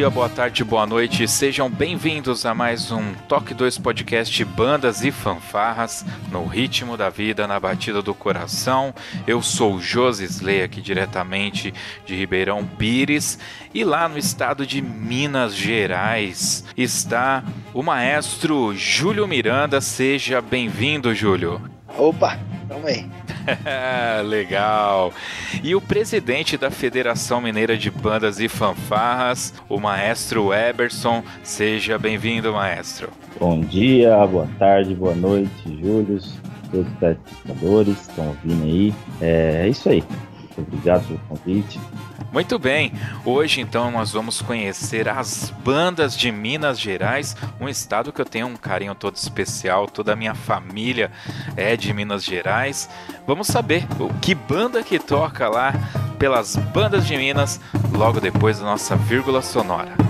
Dia, boa tarde, boa noite, sejam bem-vindos a mais um Toque 2 Podcast Bandas e Fanfarras no ritmo da vida, na batida do coração. Eu sou o Josisley, aqui diretamente de Ribeirão Pires, e lá no estado de Minas Gerais está o maestro Júlio Miranda. Seja bem-vindo, Júlio. Opa, tamo aí. Legal. E o presidente da Federação Mineira de Bandas e Fanfarras, o maestro Eberson. Seja bem-vindo, maestro. Bom dia, boa tarde, boa noite, Júlio, todos os espectadores que estão ouvindo aí. É, é isso aí. Obrigado pelo convite. Muito bem, hoje então nós vamos conhecer as bandas de Minas Gerais, um estado que eu tenho um carinho todo especial, toda a minha família é de Minas Gerais. Vamos saber o que banda que toca lá pelas bandas de Minas logo depois da nossa vírgula sonora.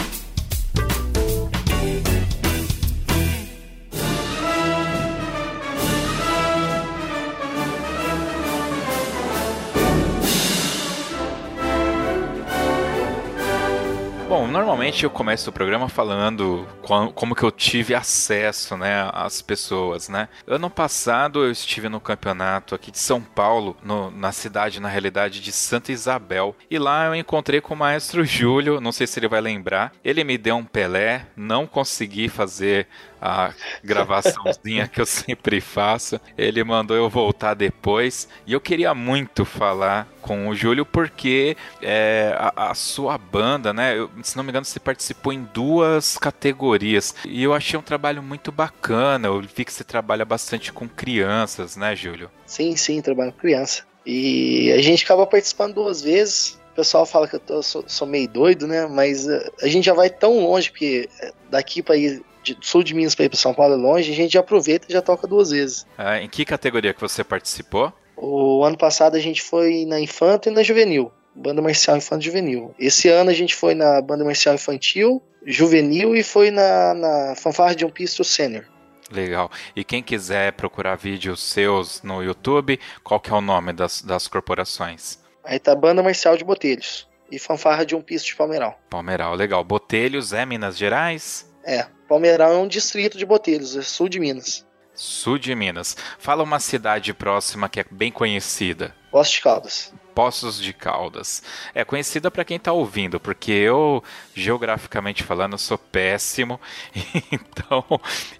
normalmente eu começo o programa falando como que eu tive acesso, né, às pessoas, né? Ano passado eu estive no campeonato aqui de São Paulo, no, na cidade, na realidade, de Santa Isabel. E lá eu encontrei com o maestro Júlio, não sei se ele vai lembrar. Ele me deu um Pelé, não consegui fazer a gravaçãozinha que eu sempre faço. Ele mandou eu voltar depois. E eu queria muito falar com o Júlio porque é, a, a, sua banda, né? Eu, se não me engano, você participou em duas categorias. E eu achei um trabalho muito bacana. Eu vi que você trabalha bastante com crianças, né, Júlio? Sim, sim, trabalho com criança. E a gente acaba participando duas vezes. O pessoal fala que eu tô, sou, sou meio doido, né? Mas uh, a gente já vai tão longe, porque daqui para ir de sul de Minas para ir para São Paulo é longe, a gente já aproveita e já toca duas vezes. Ah, em que categoria que você participou? O ano passado a gente foi na Infanto e na Juvenil. Banda Marcial Infanto Juvenil. Esse ano a gente foi na Banda Marcial Infantil, Juvenil e foi na, na Fanfarra de um Pisto Sênior. Legal. E quem quiser procurar vídeos seus no YouTube, qual que é o nome das, das corporações? Aí tá Banda Marcial de Botelhos e Fanfarra de um Pisto de Palmeiral. Palmeiral, legal. Botelhos é Minas Gerais? É, Palmeiral é um distrito de Botelhos, é sul de Minas. Sul de Minas. Fala uma cidade próxima que é bem conhecida. Poços de Caldas. Poços de Caldas. É conhecida para quem está ouvindo, porque eu, geograficamente falando, sou péssimo, então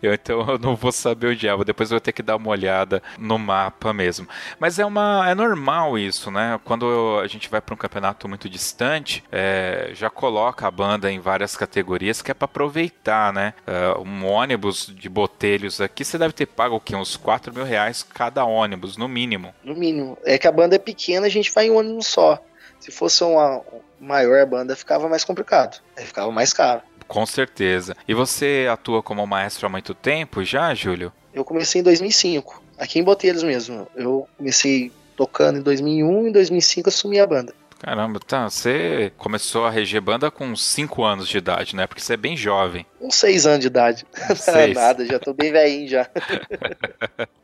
eu, então eu não vou saber onde é. Depois eu vou ter que dar uma olhada no mapa mesmo. Mas é uma é normal isso, né? Quando a gente vai para um campeonato muito distante, é, já coloca a banda em várias categorias que é para aproveitar, né? É, um ônibus de botelhos aqui, você deve ter pago o quê? Uns 4 mil reais cada ônibus, no mínimo. No mínimo. É que a banda é pequena, a gente vai em um ônibus só. Se fosse uma maior banda, ficava mais complicado. Aí ficava mais caro. Com certeza. E você atua como maestro há muito tempo já, Júlio? Eu comecei em 2005, aqui em Botelhos mesmo. Eu comecei tocando em 2001 e em 2005 assumi a banda. Caramba, tá. Você começou a reger banda com 5 anos de idade, né? Porque você é bem jovem. Uns 6 anos de idade. Não é nada, já tô bem velhinho já.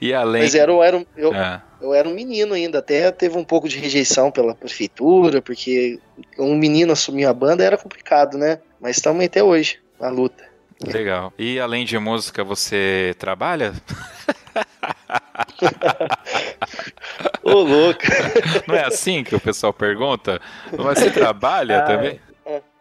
e além. Mas era, eu, era, eu, é. eu era um menino ainda, até teve um pouco de rejeição pela prefeitura, porque um menino assumir a banda era complicado, né? Mas estamos até hoje na luta. Legal. E além de música, você trabalha? Ô, louco. Não é assim que o pessoal pergunta? Mas você trabalha ah, também?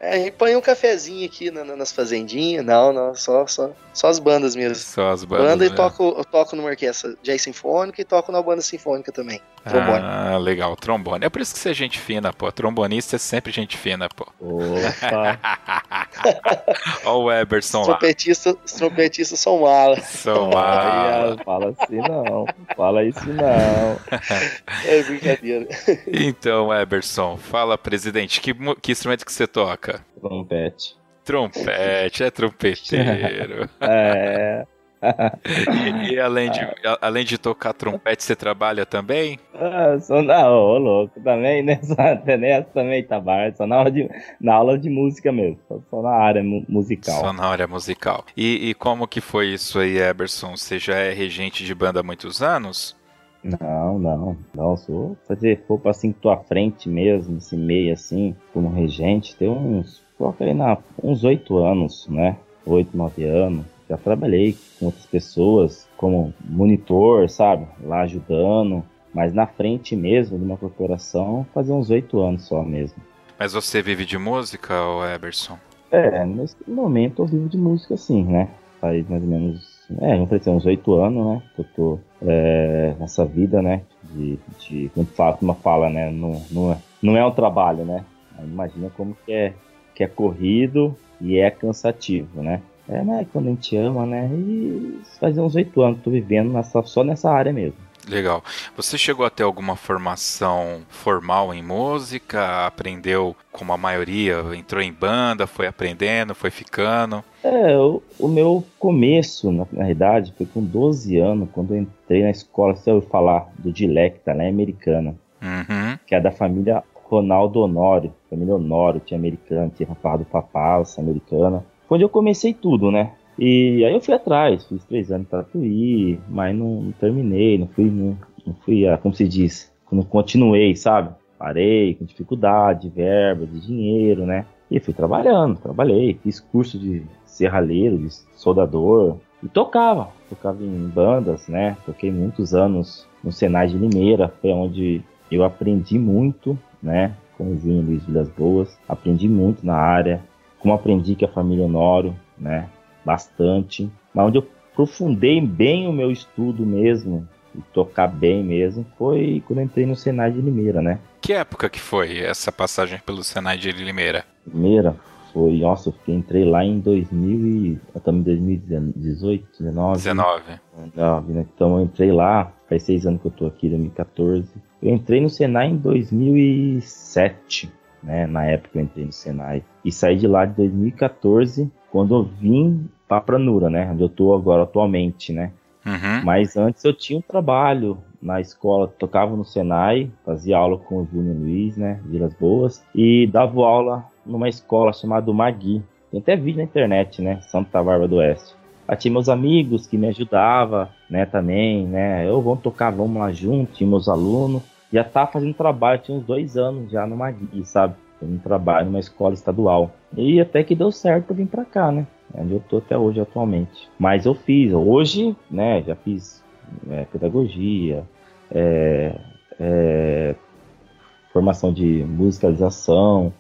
É, a gente põe um cafezinho aqui na, nas fazendinhas. Não, não, só, só, só as bandas mesmo. Só as bandas. Banda e toco, eu toco numa orquestra jazz sinfônica e toco na banda sinfônica também. Trombone. Ah, legal, trombone. É por isso que você é gente fina, pô. Trombonista é sempre gente fina, pô. Opa! Olha o Eberson os trompetistas, Os trompetistas são malas. São malas. Fala assim não. Fala isso não. É brincadeira. Então, Eberson, fala, presidente, que, que instrumento que você toca? Trompete. Trompete, é trompeteiro. é. e, e, além, de, além de tocar trompete, você trabalha também? Ah, sou na ô, louco, também nessa, nessa também tá só na aula de, na aula de música mesmo, só, na área musical. Só na área musical. E, e como que foi isso aí, Eberson? Você já é regente de banda há muitos anos? Não, não, não, se for pra assim, tua frente mesmo, esse meio assim, como regente, tem uns, coloca aí na, uns oito anos, né, oito, nove anos, já trabalhei com outras pessoas como monitor, sabe? Lá ajudando. Mas na frente mesmo de uma corporação, fazia uns oito anos só mesmo. Mas você vive de música, ou Eberson? É, nesse momento eu vivo de música sim, né? Faz mais ou menos. É, não precisa uns oito anos, né? Que eu tô é, nessa vida, né? De, de como uma fala, né? Não, não, é, não é um trabalho, né? Imagina como que é, que é corrido e é cansativo, né? É, né? Quando a gente ama, né? E faz uns oito anos que tô vivendo nessa, só nessa área mesmo. Legal. Você chegou a ter alguma formação formal em música? Aprendeu como a maioria? Entrou em banda, foi aprendendo, foi ficando? É, o, o meu começo, na, na realidade, foi com 12 anos, quando eu entrei na escola, você ouviu falar do Dilecta, né? Americana. Uhum. Que é da família Ronaldo Honório. Família Honório, tinha americana, tinha Rafael do Papalça, americana onde eu comecei tudo, né? E aí eu fui atrás, fiz três anos para Tatuí, mas não, não, terminei, não fui, não, não fui, a, como se diz, não continuei, sabe? Parei com dificuldade, verba, de dinheiro, né? E fui trabalhando, trabalhei, fiz curso de serralheiro, de soldador, e tocava, tocava em bandas, né? Toquei muitos anos no Senai de Limeira, foi onde eu aprendi muito, né? Com o Vinho Luiz Vilas Boas, aprendi muito na área, como aprendi que a família Honório, né, bastante, mas onde eu aprofundei bem o meu estudo mesmo, e tocar bem mesmo, foi quando entrei no Senai de Limeira, né. Que época que foi essa passagem pelo Senai de Limeira? Limeira foi, nossa, eu entrei lá em 2000 e, estamos em 2018, 19. 19. 19, né? Então eu entrei lá, faz seis anos que eu tô aqui, 2014. Eu entrei no Senai em 2007 né? Na época eu entrei no Senai. E saí de lá de 2014, quando eu vim para Pranura, né? Onde eu tô agora atualmente, né? Uhum. Mas antes eu tinha um trabalho na escola, tocava no Senai, fazia aula com o Júnior Luiz, né? Vilas Boas, e dava aula numa escola chamada Magui. Tem até vídeo na internet, né? Santa Bárbara do Oeste. Lá tinha meus amigos que me ajudavam, né? Também, né? Eu vou tocar, vamos lá junto, tinha meus alunos já tá fazendo trabalho, tinha uns dois anos já numa guia, sabe? Fazendo trabalho numa escola estadual. E até que deu certo vir pra cá, né? É onde eu tô até hoje atualmente. Mas eu fiz, hoje, né, já fiz é, pedagogia, é, é, formação de musicalização,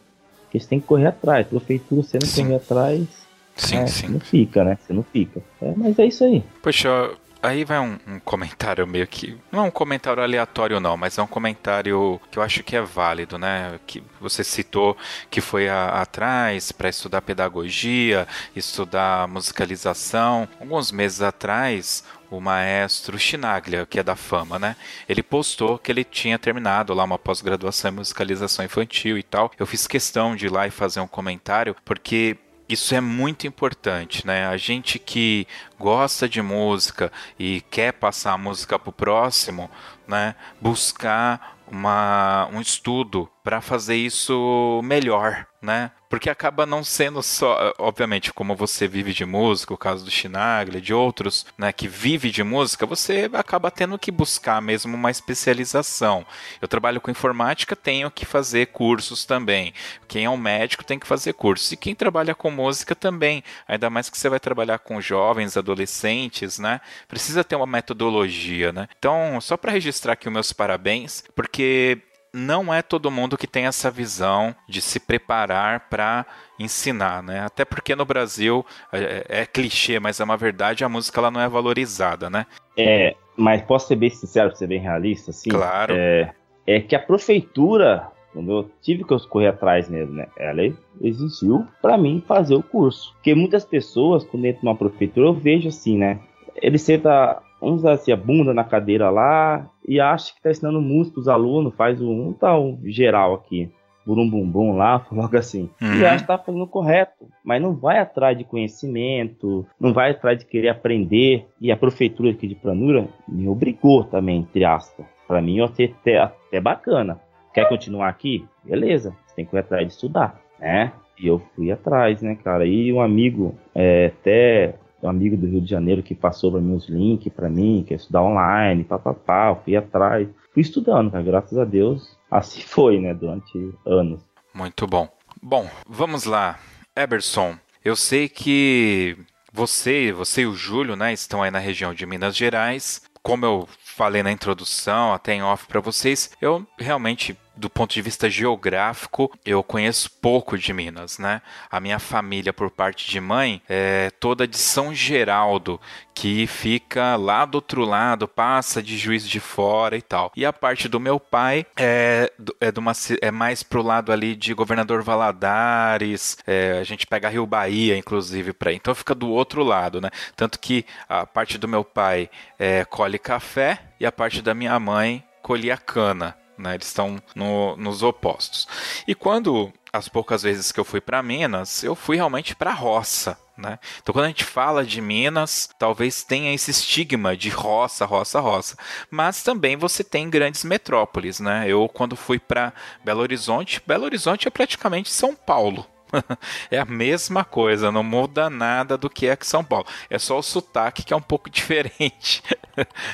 que você tem que correr atrás. Prefeitura, você não sim. correr atrás, sim, é, sim. não fica, né? Você não fica. É, mas é isso aí. Poxa, Aí vai um, um, comentário meio que. Não é um comentário aleatório, não, mas é um comentário que eu acho que é válido, né? Que você citou que foi atrás para estudar pedagogia, estudar musicalização. Alguns meses atrás, o maestro Chinaglia, que é da fama, né? Ele postou que ele tinha terminado lá uma pós-graduação em musicalização infantil e tal. Eu fiz questão de ir lá e fazer um comentário, porque isso é muito importante, né? A gente que gosta de música e quer passar a música para o próximo, né? Buscar uma, um estudo para fazer isso melhor, né? Porque acaba não sendo só, obviamente, como você vive de música, o caso do Chinaglia, de outros, né, que vive de música, você acaba tendo que buscar mesmo uma especialização. Eu trabalho com informática, tenho que fazer cursos também. Quem é um médico tem que fazer cursos. E quem trabalha com música também, ainda mais que você vai trabalhar com jovens, adolescentes, né? Precisa ter uma metodologia, né? Então, só para registrar aqui os meus parabéns, porque não é todo mundo que tem essa visão de se preparar para ensinar, né? Até porque no Brasil é, é, clichê, mas é uma verdade, a música ela não é valorizada, né? É, mas posso ser bem sincero, ser bem realista, assim? Claro. É, é que a prefeitura, quando eu tive que correr atrás mesmo, né? Ela existiu para mim fazer o curso. Porque muitas pessoas, quando entram numa prefeitura, eu vejo assim, né? Ele senta vamos usar assim, a bunda na cadeira lá e acha que está ensinando música os alunos, faz um tal geral aqui, burum bum bum lá, logo assim. Uhum. E acha que está fazendo correto, mas não vai atrás de conhecimento, não vai atrás de querer aprender. E a prefeitura aqui de Planura me obrigou também, entre aspas. Para mim, eu achei até, até bacana. Quer continuar aqui? Beleza, você tem que ir atrás de estudar, né? E eu fui atrás, né, cara? E um amigo, é, até um amigo do Rio de Janeiro que passou para mim os links para mim, que é estudar online, papapá, fui atrás, fui estudando, cara, graças a Deus, assim foi, né, durante anos. Muito bom. Bom, vamos lá. Eberson, eu sei que você, você e o Júlio, né, estão aí na região de Minas Gerais. Como eu falei na introdução, até em off para vocês, eu realmente do ponto de vista geográfico, eu conheço pouco de Minas, né? A minha família, por parte de mãe, é toda de São Geraldo, que fica lá do outro lado, passa de Juiz de Fora e tal. E a parte do meu pai é, é, de uma, é mais pro lado ali de Governador Valadares, é, a gente pega Rio Bahia, inclusive, para Então fica do outro lado, né? Tanto que a parte do meu pai é, colhe café e a parte da minha mãe colhia cana. Né? Eles estão no, nos opostos. E quando as poucas vezes que eu fui para Minas, eu fui realmente para roça. Né? Então, quando a gente fala de Minas, talvez tenha esse estigma de roça, roça, roça. Mas também você tem grandes metrópoles. Né? Eu, quando fui para Belo Horizonte, Belo Horizonte é praticamente São Paulo. é a mesma coisa, não muda nada do que é aqui São Paulo. É só o sotaque que é um pouco diferente.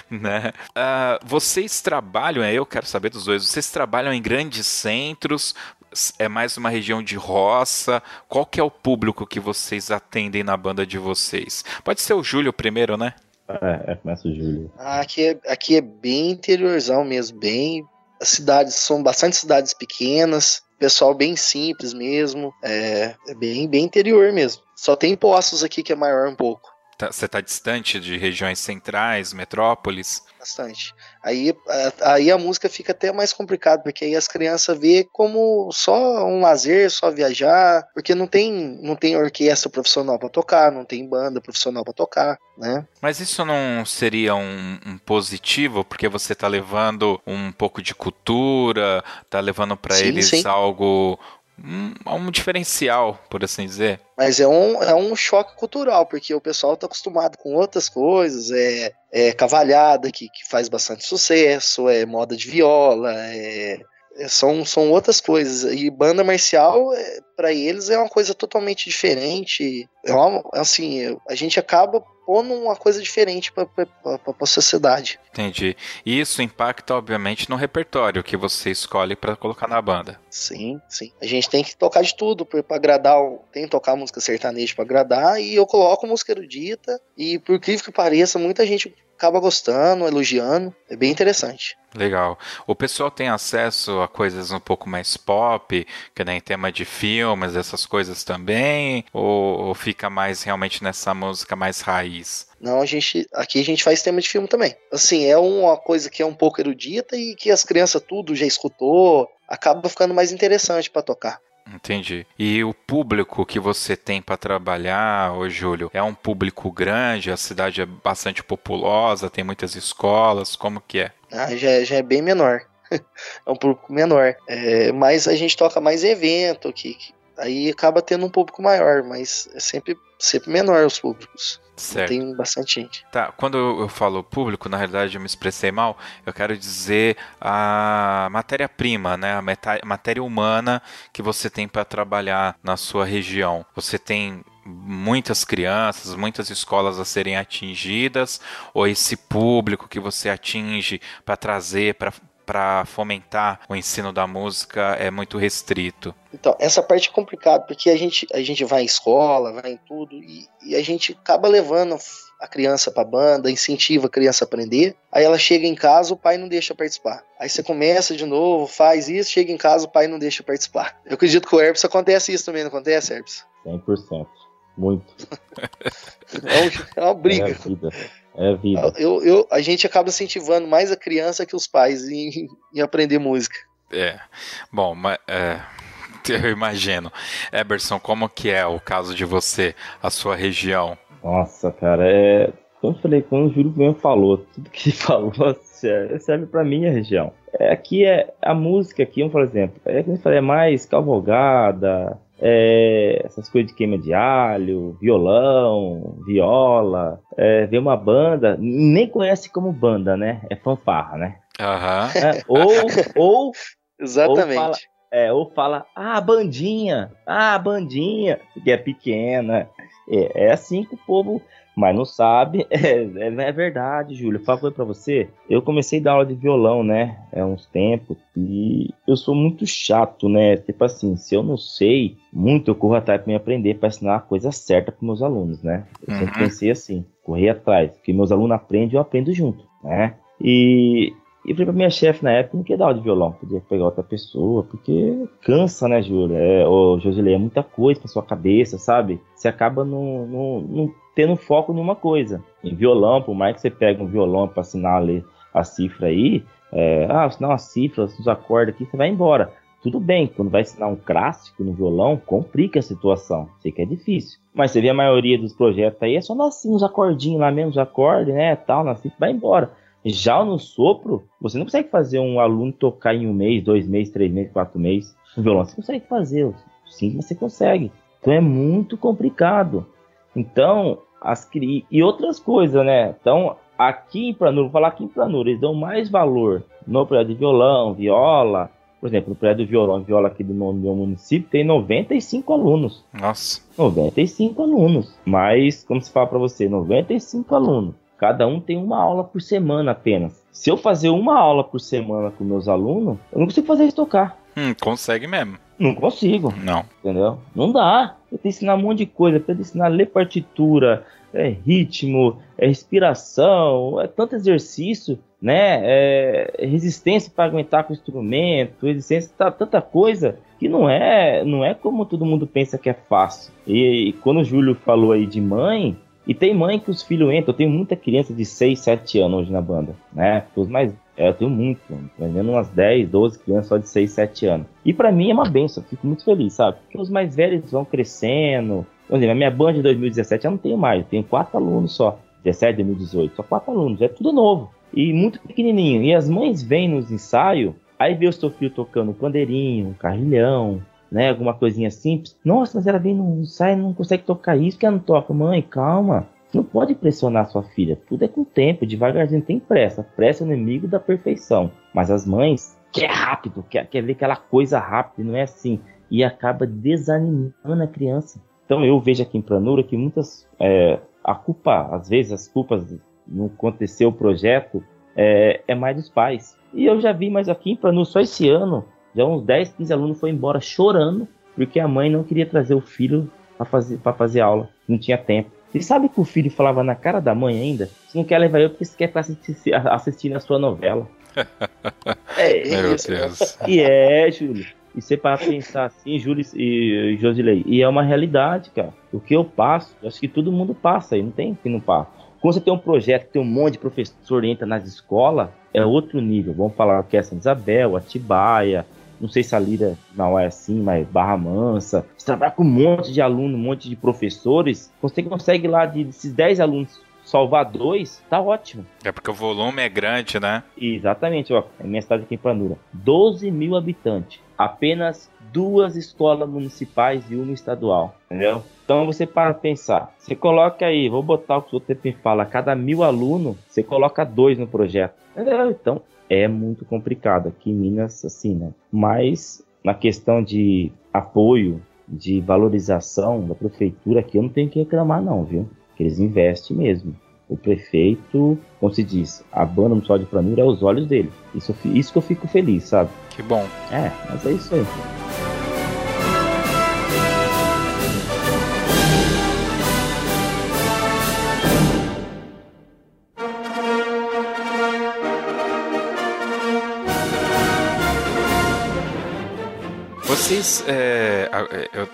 né? Uh, vocês trabalham, eu quero saber dos dois, vocês trabalham em grandes centros, é mais uma região de roça? Qual que é o público que vocês atendem na banda de vocês? Pode ser o Júlio primeiro, né? É, é começa o Júlio. aqui, é, aqui é bem interiorzão mesmo, bem. As cidades são bastante cidades pequenas, pessoal bem simples mesmo, é, é bem, bem interior mesmo. Só tem postos aqui que é maior um pouco. Tá, você está distante de regiões centrais, metrópoles? Bastante. Aí, aí a música fica até mais complicada, porque aí as crianças vê como só um lazer, só viajar, porque não tem, não tem orquestra profissional para tocar, não tem banda profissional para tocar, né? Mas isso não seria um, um positivo, porque você está levando um pouco de cultura, está levando para eles sim. algo um, um diferencial, por assim dizer. Mas é um, é um choque cultural, porque o pessoal está acostumado com outras coisas, é, é cavalhada que, que faz bastante sucesso, é moda de viola, é, são, são outras coisas. E banda marcial, é, para eles, é uma coisa totalmente diferente. É uma, assim, a gente acaba pondo uma coisa diferente para a sociedade. Entendi. E isso impacta, obviamente, no repertório que você escolhe para colocar na banda. Sim, sim. A gente tem que tocar de tudo para agradar. Tem que tocar música sertaneja para agradar e eu coloco música erudita. E por incrível que pareça, muita gente acaba gostando, elogiando. É bem interessante. Legal. O pessoal tem acesso a coisas um pouco mais pop, que nem tema de filmes, essas coisas também? Ou, ou, fica mais realmente nessa música mais raiz? Não, a gente aqui a gente faz tema de filme também. Assim, é uma coisa que é um pouco erudita e que as crianças tudo já escutou, acaba ficando mais interessante para tocar. Entendi. E o público que você tem para trabalhar, ô Júlio, é um público grande? A cidade é bastante populosa, tem muitas escolas, como que é? Ah, já, já é bem menor. é um público menor. É, mas a gente toca mais evento, que, aí acaba tendo um público maior, mas é sempre, sempre menor os públicos. Certo. Tem bastante gente. Tá, quando eu falo público, na realidade eu me expressei mal, eu quero dizer a matéria-prima, né? A matéria humana que você tem para trabalhar na sua região. Você tem muitas crianças, muitas escolas a serem atingidas, ou esse público que você atinge para trazer para para fomentar o ensino da música é muito restrito. Então, essa parte é complicada, porque a gente, a gente vai em escola, vai em tudo, e, e a gente acaba levando a criança para banda, incentiva a criança a aprender. Aí ela chega em casa, o pai não deixa participar. Aí você começa de novo, faz isso, chega em casa, o pai não deixa participar. Eu acredito que o Herbs acontece isso também, não acontece, Herbs? 100%. Muito. é, uma briga. É a vida. É a vida. Eu, eu, a gente acaba incentivando mais a criança que os pais em, em aprender música. É. Bom, mas. É, eu imagino. Eberson, como que é o caso de você, a sua região? Nossa, cara, é. Como eu falei, quando o Júlio mesmo falou, tudo que ele falou serve para minha região. É, aqui é a música aqui, por exemplo, é que eu falei, é mais cavalgada, é, essas coisas de queima de alho, violão, viola, é, ver uma banda, nem conhece como banda, né? É fanfarra, né? Uhum. É, ou, ou, Exatamente. Ou fala, é, ou fala, ah, bandinha, ah, bandinha, que é pequena. É, é assim que o povo mas não sabe. É, é, é verdade, Júlio. Favor para você. Eu comecei a dar aula de violão, né? Há uns tempos. E eu sou muito chato, né? Tipo assim, se eu não sei muito, eu corro atrás para me aprender, para ensinar a coisa certa para meus alunos, né? Eu uhum. sempre pensei assim, correr atrás. Porque meus alunos aprendem, eu aprendo junto, né? E e falei pra minha chefe na época, não queria dar aula de violão, podia pegar outra pessoa, porque cansa, né, Júlia? É, ô, Josilei, é muita coisa pra sua cabeça, sabe? Você acaba não, não, não tendo foco em uma coisa. Em violão, por mais que você pegue um violão para assinar ali a cifra aí, é, ah, assinar uma cifra, os acordes aqui, você vai embora. Tudo bem, quando vai ensinar um clássico no violão, complica a situação. Sei que é difícil. Mas você vê a maioria dos projetos aí, é só nascer uns acordinhos lá mesmo, os acordes, né, tal, nascer, vai embora. Já no sopro, você não consegue fazer um aluno tocar em um mês, dois meses, três meses, quatro meses. No violão você consegue fazer, sim, você consegue. Então é muito complicado. Então, as e outras coisas, né? Então, aqui em Planura, vou falar aqui em Planura, eles dão mais valor no projeto de violão, viola. Por exemplo, no projeto de violão viola aqui do meu município tem 95 alunos. Nossa. 95 alunos. Mas, como se fala para você, 95 alunos. Cada um tem uma aula por semana apenas. Se eu fazer uma aula por semana com meus alunos, eu não consigo fazer eles tocar. Hum, consegue mesmo. Não consigo. Não. Entendeu? Não dá. Eu tenho que ensinar um monte de coisa. Eu ensinar a ler partitura, é ritmo, é respiração, é tanto exercício, né? É resistência para aguentar com o instrumento, resistência, tá, tanta coisa que não é, não é como todo mundo pensa que é fácil. E, e quando o Júlio falou aí de mãe, e tem mãe que os filhos entram. Eu tenho muita criança de 6, 7 anos hoje na banda, né? Os mais. É, eu tenho muito, vendendo umas 10, 12 crianças só de 6, 7 anos. E para mim é uma benção, fico muito feliz, sabe? Porque os mais velhos vão crescendo. Por exemplo, a minha banda de 2017 eu não tenho mais, eu tenho 4 alunos só. 17, 2018, só 4 alunos, é tudo novo. E muito pequenininho. E as mães vêm nos ensaios, aí vê o seu filho tocando um pandeirinho, um carrilhão, né? Alguma coisinha simples. Nossa, mas ela vem não sai, não consegue tocar isso, que ela não toca. Mãe, calma. Não pode pressionar sua filha. Tudo é com tempo, devagarzinho tem pressa. Pressa é o inimigo da perfeição. Mas as mães quer rápido, quer, quer ver aquela coisa rápida, não é assim. E acaba desanimando a criança. Então eu vejo aqui em Planura que muitas. É, a culpa, às vezes, as culpas não acontecer o projeto é, é mais dos pais. E eu já vi mais aqui em Planura só esse ano já uns 10, 15 alunos foram embora chorando porque a mãe não queria trazer o filho para fazer, fazer aula, não tinha tempo. E sabe que o filho falava na cara da mãe ainda? Você não quer levar eu porque você quer assistir, assistir a sua novela. é, Meu Deus. E é, Júlio. E você para pensar assim, Júlio e Josilei, e é uma realidade, cara. O que eu passo, acho que todo mundo passa aí, não tem que não passa. Quando você tem um projeto, tem um monte de professor entra nas escolas, é outro nível. Vamos falar que é Santa Isabel, Atibaia, não sei se a Lira não é assim, mas Barra Mansa. Você trabalha com um monte de alunos, um monte de professores. Você consegue lá, de, desses 10 alunos, salvar dois, tá ótimo. É porque o volume é grande, né? Exatamente, ó. É minha cidade aqui em Planura. 12 mil habitantes. Apenas duas escolas municipais e uma estadual. Entendeu? Então você para pensar. Você coloca aí, vou botar o que o tempo fala, cada mil alunos, você coloca dois no projeto. Entendeu? Então é muito complicado. Aqui em Minas, assim, né? Mas na questão de apoio, de valorização da prefeitura, aqui eu não tenho que reclamar, não, viu? Que eles investem mesmo. O prefeito, como se diz, a banda no sol de planura é os olhos dele. Isso, isso que eu fico feliz, sabe? Que bom. É, mas é isso aí. Vocês. É,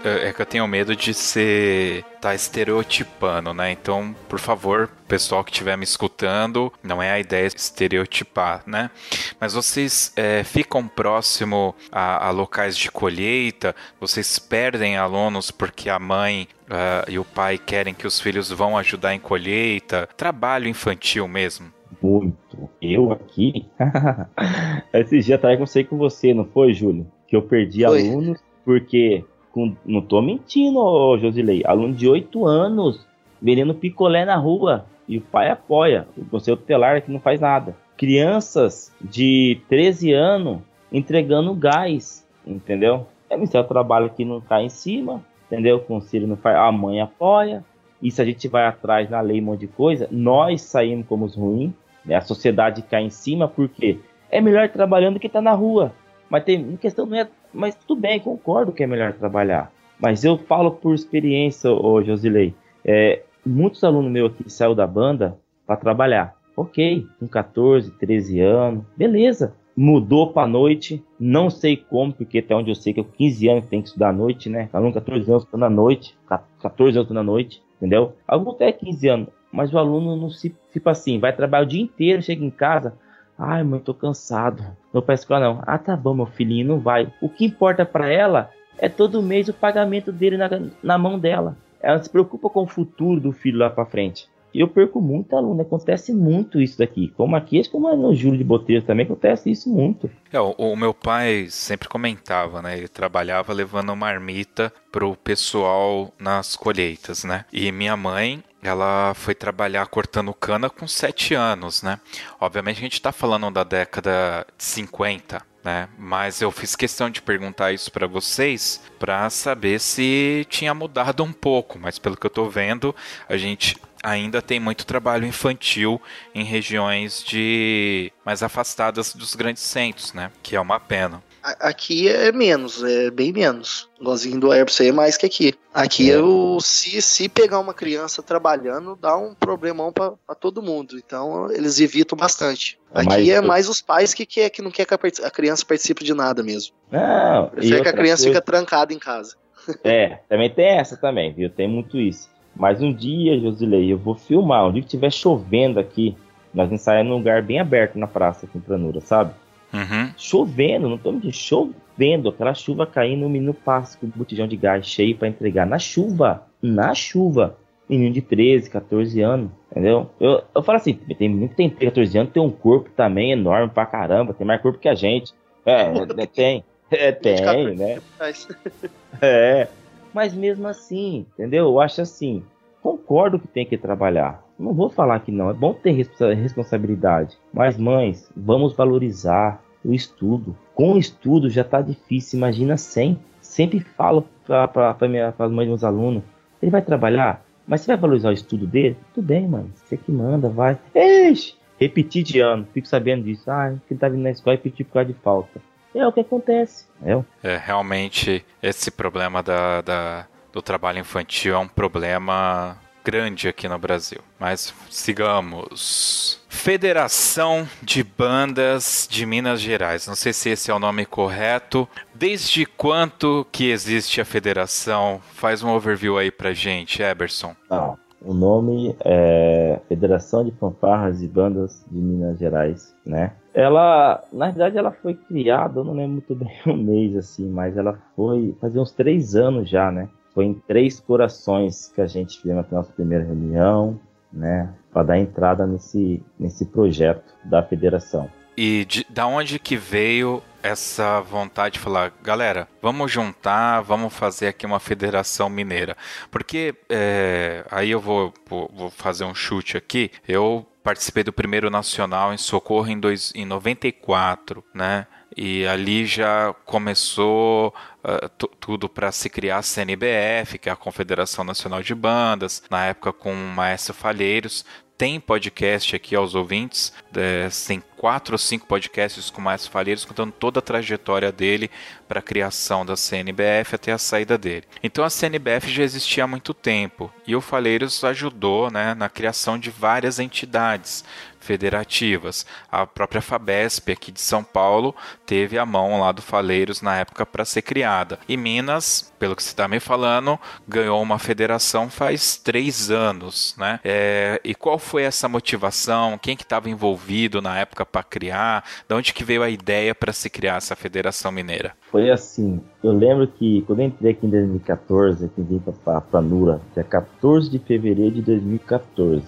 é, é, que eu tenho medo de ser. tá estereotipando, né? Então, por favor, pessoal que estiver me escutando, não é a ideia estereotipar, né? Mas vocês é, ficam próximo a, a, locais de colheita, vocês perdem alunos porque a mãe uh, e o pai querem que os filhos vão ajudar em colheita, trabalho infantil mesmo. Muito. Eu aqui. Esse dia atrás eu sei com você, não foi, Júlio? Que eu perdi Foi. alunos, porque com, não tô mentindo, ô Josilei, aluno de 8 anos vendendo picolé na rua e o pai apoia, o conselho tutelar que não faz nada. Crianças de 13 anos entregando gás, entendeu? É o trabalho que não tá em cima, entendeu? O conselho não faz, a mãe apoia. E se a gente vai atrás na lei um monte de coisa, nós saímos como os ruins, né? a sociedade cai em cima, porque é melhor trabalhando que tá na rua. Mas tem questão não é, mas tudo bem, concordo que é melhor trabalhar. Mas eu falo por experiência, ô Josilei. É, muitos alunos meus aqui saiu da banda para trabalhar. Ok, com 14, 13 anos, beleza. Mudou para noite, não sei como, porque até onde eu sei que é 15 anos tem que estudar à noite, né? Aluno 14 anos estudando à noite, 14 anos estudando à noite, entendeu? Algum até 15 anos, mas o aluno não se, tipo assim, vai trabalhar o dia inteiro, chega em casa, Ai, mãe, tô cansado. Não pra escola não. Ah, tá bom, meu filhinho, não vai. O que importa para ela é todo mês o pagamento dele na, na mão dela. Ela se preocupa com o futuro do filho lá para frente. E eu perco muito aluno, acontece muito isso daqui. Como aqui, como no Júlio de Botelho também acontece isso muito. É, o, o, meu pai sempre comentava, né? Ele trabalhava levando marmita pro pessoal nas colheitas, né? E minha mãe, ela foi trabalhar cortando cana com 7 anos, né? Obviamente a gente está falando da década de 50, né? Mas eu fiz questão de perguntar isso para vocês para saber se tinha mudado um pouco, mas pelo que eu tô vendo, a gente ainda tem muito trabalho infantil em regiões de mais afastadas dos grandes centros, né? Que é uma pena. Aqui é menos, é bem menos. Igualzinho do Airbus é mais que aqui. Aqui é. eu, se, se pegar uma criança trabalhando, dá um problemão para todo mundo. Então eles evitam bastante. É aqui mais, é mais os pais que, quer, que não quer que a criança participe de nada mesmo. Não, Prefere que a criança coisa... fica trancada em casa. É, também tem essa também, viu? Tem muito isso. Mas um dia, Josilei, eu vou filmar. Um dia que estiver chovendo aqui, nós ensaiamos num lugar bem aberto na praça aqui em Planura, sabe? Uhum. Chovendo, não tô mentindo, chovendo, aquela chuva caindo, o menino passa com o botijão de gás cheio para entregar na chuva, na chuva. Menino de 13, 14 anos, entendeu? Eu, eu falo assim, tem menino que tem 14 anos, tem um corpo também enorme pra caramba, tem mais corpo que a gente. É, é tem, é, tem, né? É, mas mesmo assim, entendeu? Eu acho assim, concordo que tem que trabalhar. Não vou falar que não, é bom ter responsabilidade. Mas, mães, vamos valorizar o estudo. Com o estudo já tá difícil, imagina sem. Sempre falo para as mães dos meus alunos: ele vai trabalhar, mas você vai valorizar o estudo dele? Tudo bem, mãe, você que manda, vai. Eixe, repetir de ano, fico sabendo disso. Ah, ele tá vindo na escola e repetir por causa de falta. É o que acontece. É, é realmente esse problema da, da, do trabalho infantil é um problema grande aqui no Brasil. Mas sigamos. Federação de Bandas de Minas Gerais. Não sei se esse é o nome correto. Desde quanto que existe a federação? Faz um overview aí pra gente, Eberson. Ah, o nome é Federação de Fanfarras e Bandas de Minas Gerais, né? Ela, na verdade, ela foi criada, eu não lembro muito bem o mês, assim, mas ela foi fazer uns três anos já, né? Foi em Três Corações que a gente fez a nossa primeira reunião, né? Para dar entrada nesse, nesse projeto da federação. E de, da onde que veio essa vontade de falar, galera, vamos juntar, vamos fazer aqui uma federação mineira? Porque é, aí eu vou, vou, fazer um chute aqui. Eu participei do primeiro nacional em Socorro em, dois, em 94, né? E ali já começou uh, tudo para se criar a CNBF, que é a Confederação Nacional de Bandas, na época com o Maestro Falheiros tem podcast aqui aos ouvintes, é, tem quatro ou cinco podcasts com mais falheiros contando toda a trajetória dele para a criação da CNBF até a saída dele. Então a CNBF já existia há muito tempo e o Falheiros ajudou né, na criação de várias entidades federativas. A própria Fabesp aqui de São Paulo teve a mão lá do Faleiros na época para ser criada. E Minas, pelo que você está me falando, ganhou uma federação faz três anos, né? É, e qual foi essa motivação? Quem que estava envolvido na época para criar? De onde que veio a ideia para se criar essa federação mineira? Foi assim, eu lembro que quando eu entrei aqui em 2014, aqui vim para Nura, dia 14 de fevereiro de 2014,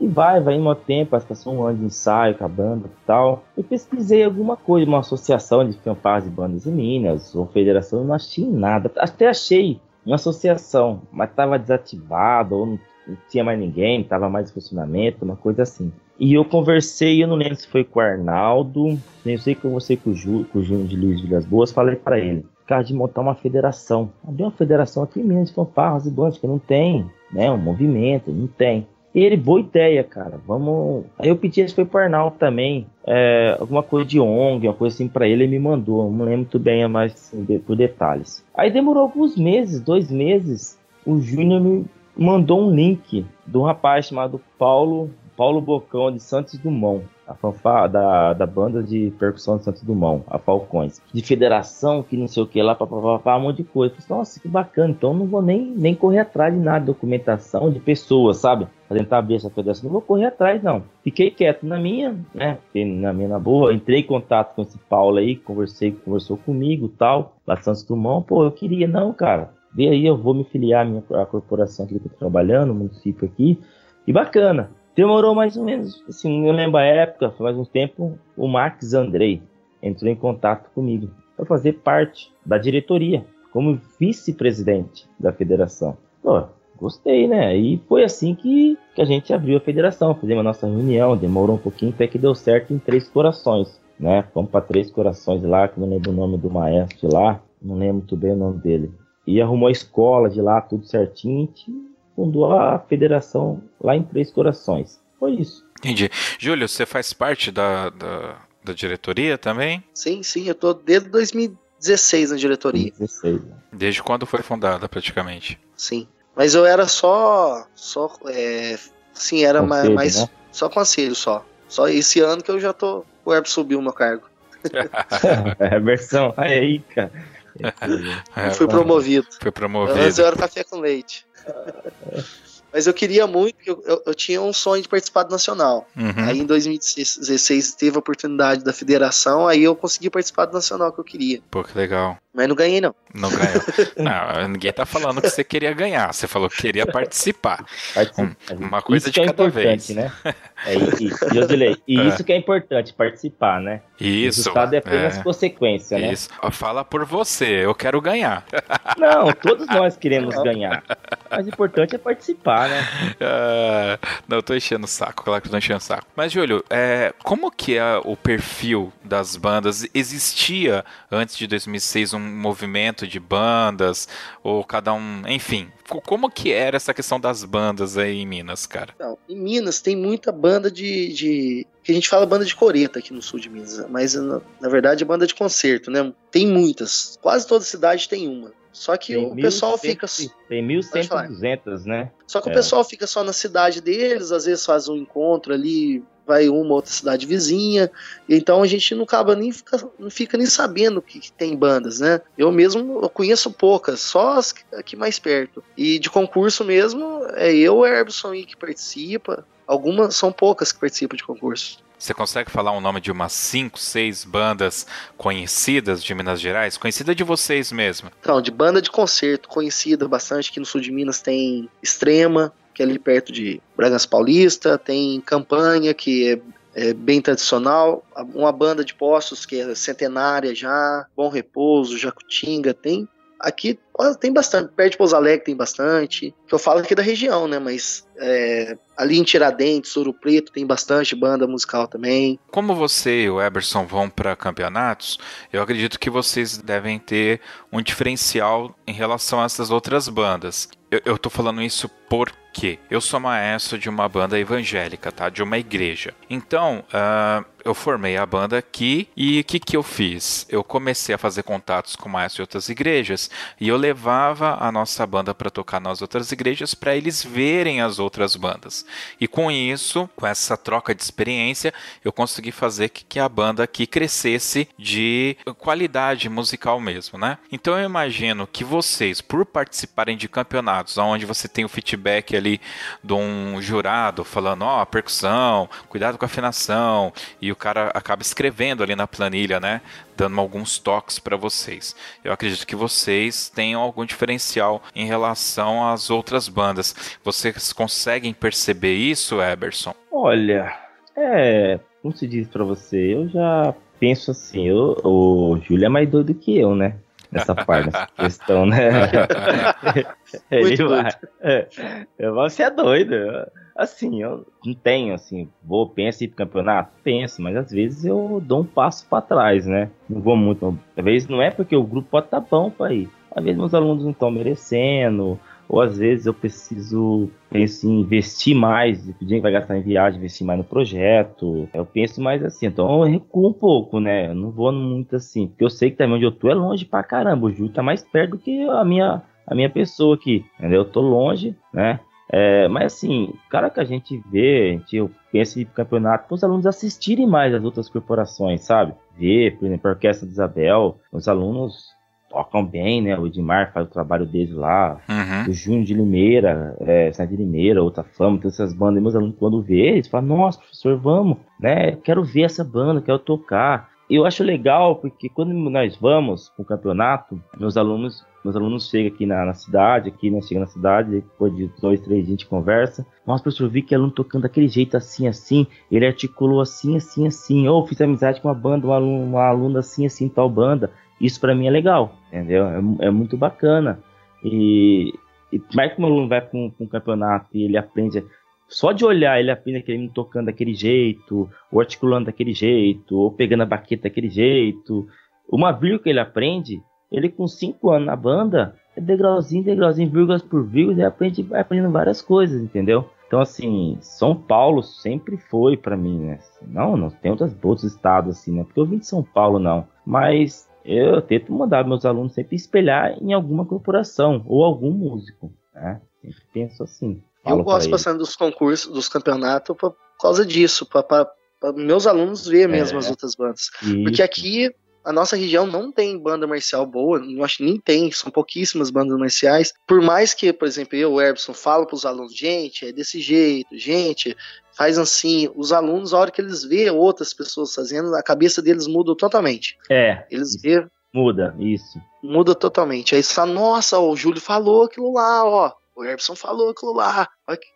e vai, vai em tempo, passou um ano de ensaio com a banda e tal. Eu pesquisei alguma coisa, uma associação de fanfarras e bandas em Minas, ou federação, não achei nada. Até achei uma associação, mas estava desativada, ou não, não, tinha mais ninguém, estava mais em funcionamento, uma coisa assim. E eu conversei, eu não lembro se foi com o Arnaldo, nem sei que eu conversei com o, Ju, com o Júnior de Luiz Vilas Boas, falei para ele, cara, de montar uma federação. Abrir uma federação aqui em Minas de fanfarras e bandas, que não tem, né, um movimento, não tem. E ele, boa ideia, cara. Vamos. Aí eu pedi, que foi pro Arnaldo também, é, alguma coisa de ONG, uma coisa assim pra ele, ele me mandou. Não lembro muito bem, mas assim, por detalhes. Aí demorou alguns meses, dois meses, o Júnior me mandou um link de um rapaz chamado Paulo, Paulo Bocão de Santos Dumont a fanfarra da, da banda de percussão de Santos Dumont, a Falcões, de federação, que não sei o que lá, papapá, um monte de coisa. Falei, Nossa, que bacana, então não vou nem, nem correr atrás de nada, de documentação de pessoas, sabe? Pra tentar abrir essa federação, não vou correr atrás, não. Fiquei quieto na minha, né? Fiquei na minha na boa, entrei em contato com esse Paulo aí, conversei, conversou comigo tal, lá Santos Dumont, pô, eu queria, não, cara. Vê aí, eu vou me filiar à minha a corporação que eu tô trabalhando, município aqui. E bacana. Demorou mais ou menos, assim, eu lembro a época, mais um tempo, o Max Andrei entrou em contato comigo para fazer parte da diretoria, como vice-presidente da federação. Pô, gostei, né? E foi assim que, que a gente abriu a federação, fizemos a nossa reunião, demorou um pouquinho até que deu certo em Três Corações, né? Fomos para Três Corações lá, que não lembro o nome do maestro lá, não lembro muito bem o nome dele. E arrumou a escola de lá, tudo certinho, fundou a federação lá em Três Corações. Foi isso. Entendi. Júlio, você faz parte da, da, da diretoria também? Sim, sim, eu tô desde 2016 na diretoria. 2016. Desde quando foi fundada, praticamente? Sim. Mas eu era só. só é, sim, era conselho, mais. Né? Só conselho só. Só esse ano que eu já tô. O Herb subiu o meu cargo. é versão. Aí, cara. Eu fui promovido. Foi promovido. Antes eu era café com leite. ハハハハ。Mas eu queria muito, eu, eu, eu, tinha um sonho de participar do Nacional. Uhum. Aí em 2016 teve a oportunidade da federação, aí eu consegui participar do Nacional que eu queria. Pô, que legal. Mas não ganhei, não. Não ganhou. não, ninguém tá falando que você queria ganhar. Você falou que queria participar. Um, uma coisa isso de é cada vez. Né? É, e, Josilei, e é. isso que é importante, participar, né? Isso. O resultado é apenas é. consequência, né? Isso. Fala por você, eu quero ganhar. Não, todos nós queremos ganhar. Mas o importante é participar, né? Uh, não, eu tô enchendo o saco, claro que eu tô enchendo o saco. Mas, Júlio, é, como que é o perfil das bandas? Existia, antes de 2006, um movimento de bandas? Ou cada um... Enfim, Como que era essa questão das bandas aí em Minas, cara? Não, em Minas tem muita banda de, de, que a gente fala banda de coreta aqui no sul de Minas, mas na, na verdade é banda de concerto, né? Tem muitas. Quase toda cidade tem uma. Só que tem o pessoal fica. Tem 1.100, né? Só que é. o pessoal fica só na cidade deles, às vezes faz um encontro ali, vai uma outra cidade vizinha, então a gente não acaba nem fica, não fica nem sabendo que, que, tem bandas, né? Eu mesmo eu conheço poucas, só as aqui mais perto. E de concurso mesmo, é eu, o Erbson aí que participa. Algumas são poucas que participam de concurso. Você consegue falar o nome de umas 5, 6 bandas conhecidas de Minas Gerais? Conhecida de vocês mesmo? Então, de banda de concerto, conhecida bastante aqui no sul de Minas, tem Extrema, que é ali perto de Bragança Paulista, tem Campanha, que é é, bem tradicional, uma banda de postos que é centenária já, Bom Repouso, Jacutinga, tem aqui tem bastante, perto de Pouso Alegre tem bastante, que eu falo aqui da região, né, mas é, ali em Tiradentes, Ouro Preto, tem bastante banda musical também. Como você e o Eberson vão para campeonatos, eu acredito que vocês devem ter um diferencial em relação a essas outras bandas. Eu, eu tô falando isso por que eu sou maestro de uma banda evangélica, tá? De uma igreja. Então, uh, eu formei a banda aqui e o que, que eu fiz? Eu comecei a fazer contatos com maestros de outras igrejas e eu levava a nossa banda para tocar nas outras igrejas para eles verem as outras bandas. E com isso, com essa troca de experiência, eu consegui fazer que, que a banda aqui crescesse de qualidade musical mesmo, né? Então eu imagino que vocês, por participarem de campeonatos onde você tem o feedback ali de um jurado falando, ó, oh, percussão, cuidado com a afinação, e o cara acaba escrevendo ali na planilha, né? Dando alguns toques para vocês. Eu acredito que vocês tenham algum diferencial em relação às outras bandas. Vocês conseguem perceber isso, Eberson? Olha, é, como se diz para você, eu já penso assim, eu, o Júlio é mais doido que eu, né? nessa parte, nessa questão, né? Ele vai. É, você é doido. Assim, eu não tenho, assim, vou, penso em ir pro campeonato? Penso, mas às vezes eu dou um passo para trás, né? Não vou muito. Às vezes não é porque o grupo pode estar tá bom para ir. Às vezes meus alunos não estão merecendo, ou às vezes eu preciso penso em investir mais, o dinheiro que vai gastar em viagem, investir mais no projeto. Eu penso mais assim, então eu recuo um pouco, né? Eu não vou muito assim, porque eu sei que também onde eu tô é longe pra caramba. O Júlio tá mais perto do que a minha, a minha pessoa aqui, entendeu? Eu tô longe, né? É, mas assim, cara que a gente vê, a gente, eu penso em campeonato para os alunos assistirem mais as outras corporações, sabe? Ver, por exemplo, a Orquestra de Isabel, os alunos tocam bem, né? O Edmar faz o trabalho dele lá, uhum. o Júnior de Limeira, é, de Limeira, outra fama, todas essas bandas. E meus alunos, quando vê, eles falam, nossa, professor, vamos, né? Quero ver essa banda, quero tocar. Eu acho legal, porque quando nós vamos para o campeonato, meus alunos, meus alunos chegam aqui na, na cidade, aqui, né? Chegam na cidade, depois de dois, três dias a gente conversa. Nossa, professor, vi que aluno tocando daquele jeito, assim, assim. Ele articulou assim, assim, assim. Ou fiz amizade com uma banda, uma aluna, assim, assim, tal banda. Isso para mim é legal, entendeu? É, é muito bacana. E, e mais que o aluno vai para um, campeonato e ele aprende, só de olhar, ele aprende aquele tocando daquele jeito, ou articulando daquele jeito, ou pegando a baqueta daquele jeito. Uma vírgula que ele aprende, ele com 5 anos na banda, é degrauzinho, degrauzinho, vírgulas por vírgulas, ele aprende, vai aprendendo várias coisas, entendeu? Então, assim, São Paulo sempre foi para mim, né? Não, não tem outros, outros estados assim, né? Porque eu vim de São Paulo, não. Mas eu tento mandar meus alunos sempre espelhar em alguma corporação ou algum músico, né? Sempre penso assim. Eu gosto bastante dos concursos, dos campeonatos por causa disso, para meus alunos ver mesmo é, as outras bandas. Isso. Porque aqui a nossa região não tem banda marcial boa, não acho que nem tem, são pouquíssimas bandas marciais. Por mais que, por exemplo, eu, o Erbson, falo para os alunos, gente, é desse jeito, gente, faz assim. Os alunos, a hora que eles vê outras pessoas fazendo, a cabeça deles muda totalmente. É. Eles vê. Muda, isso. Muda totalmente. Aí você nossa, ó, o Júlio falou aquilo lá, ó. O Erbson falou aquilo lá.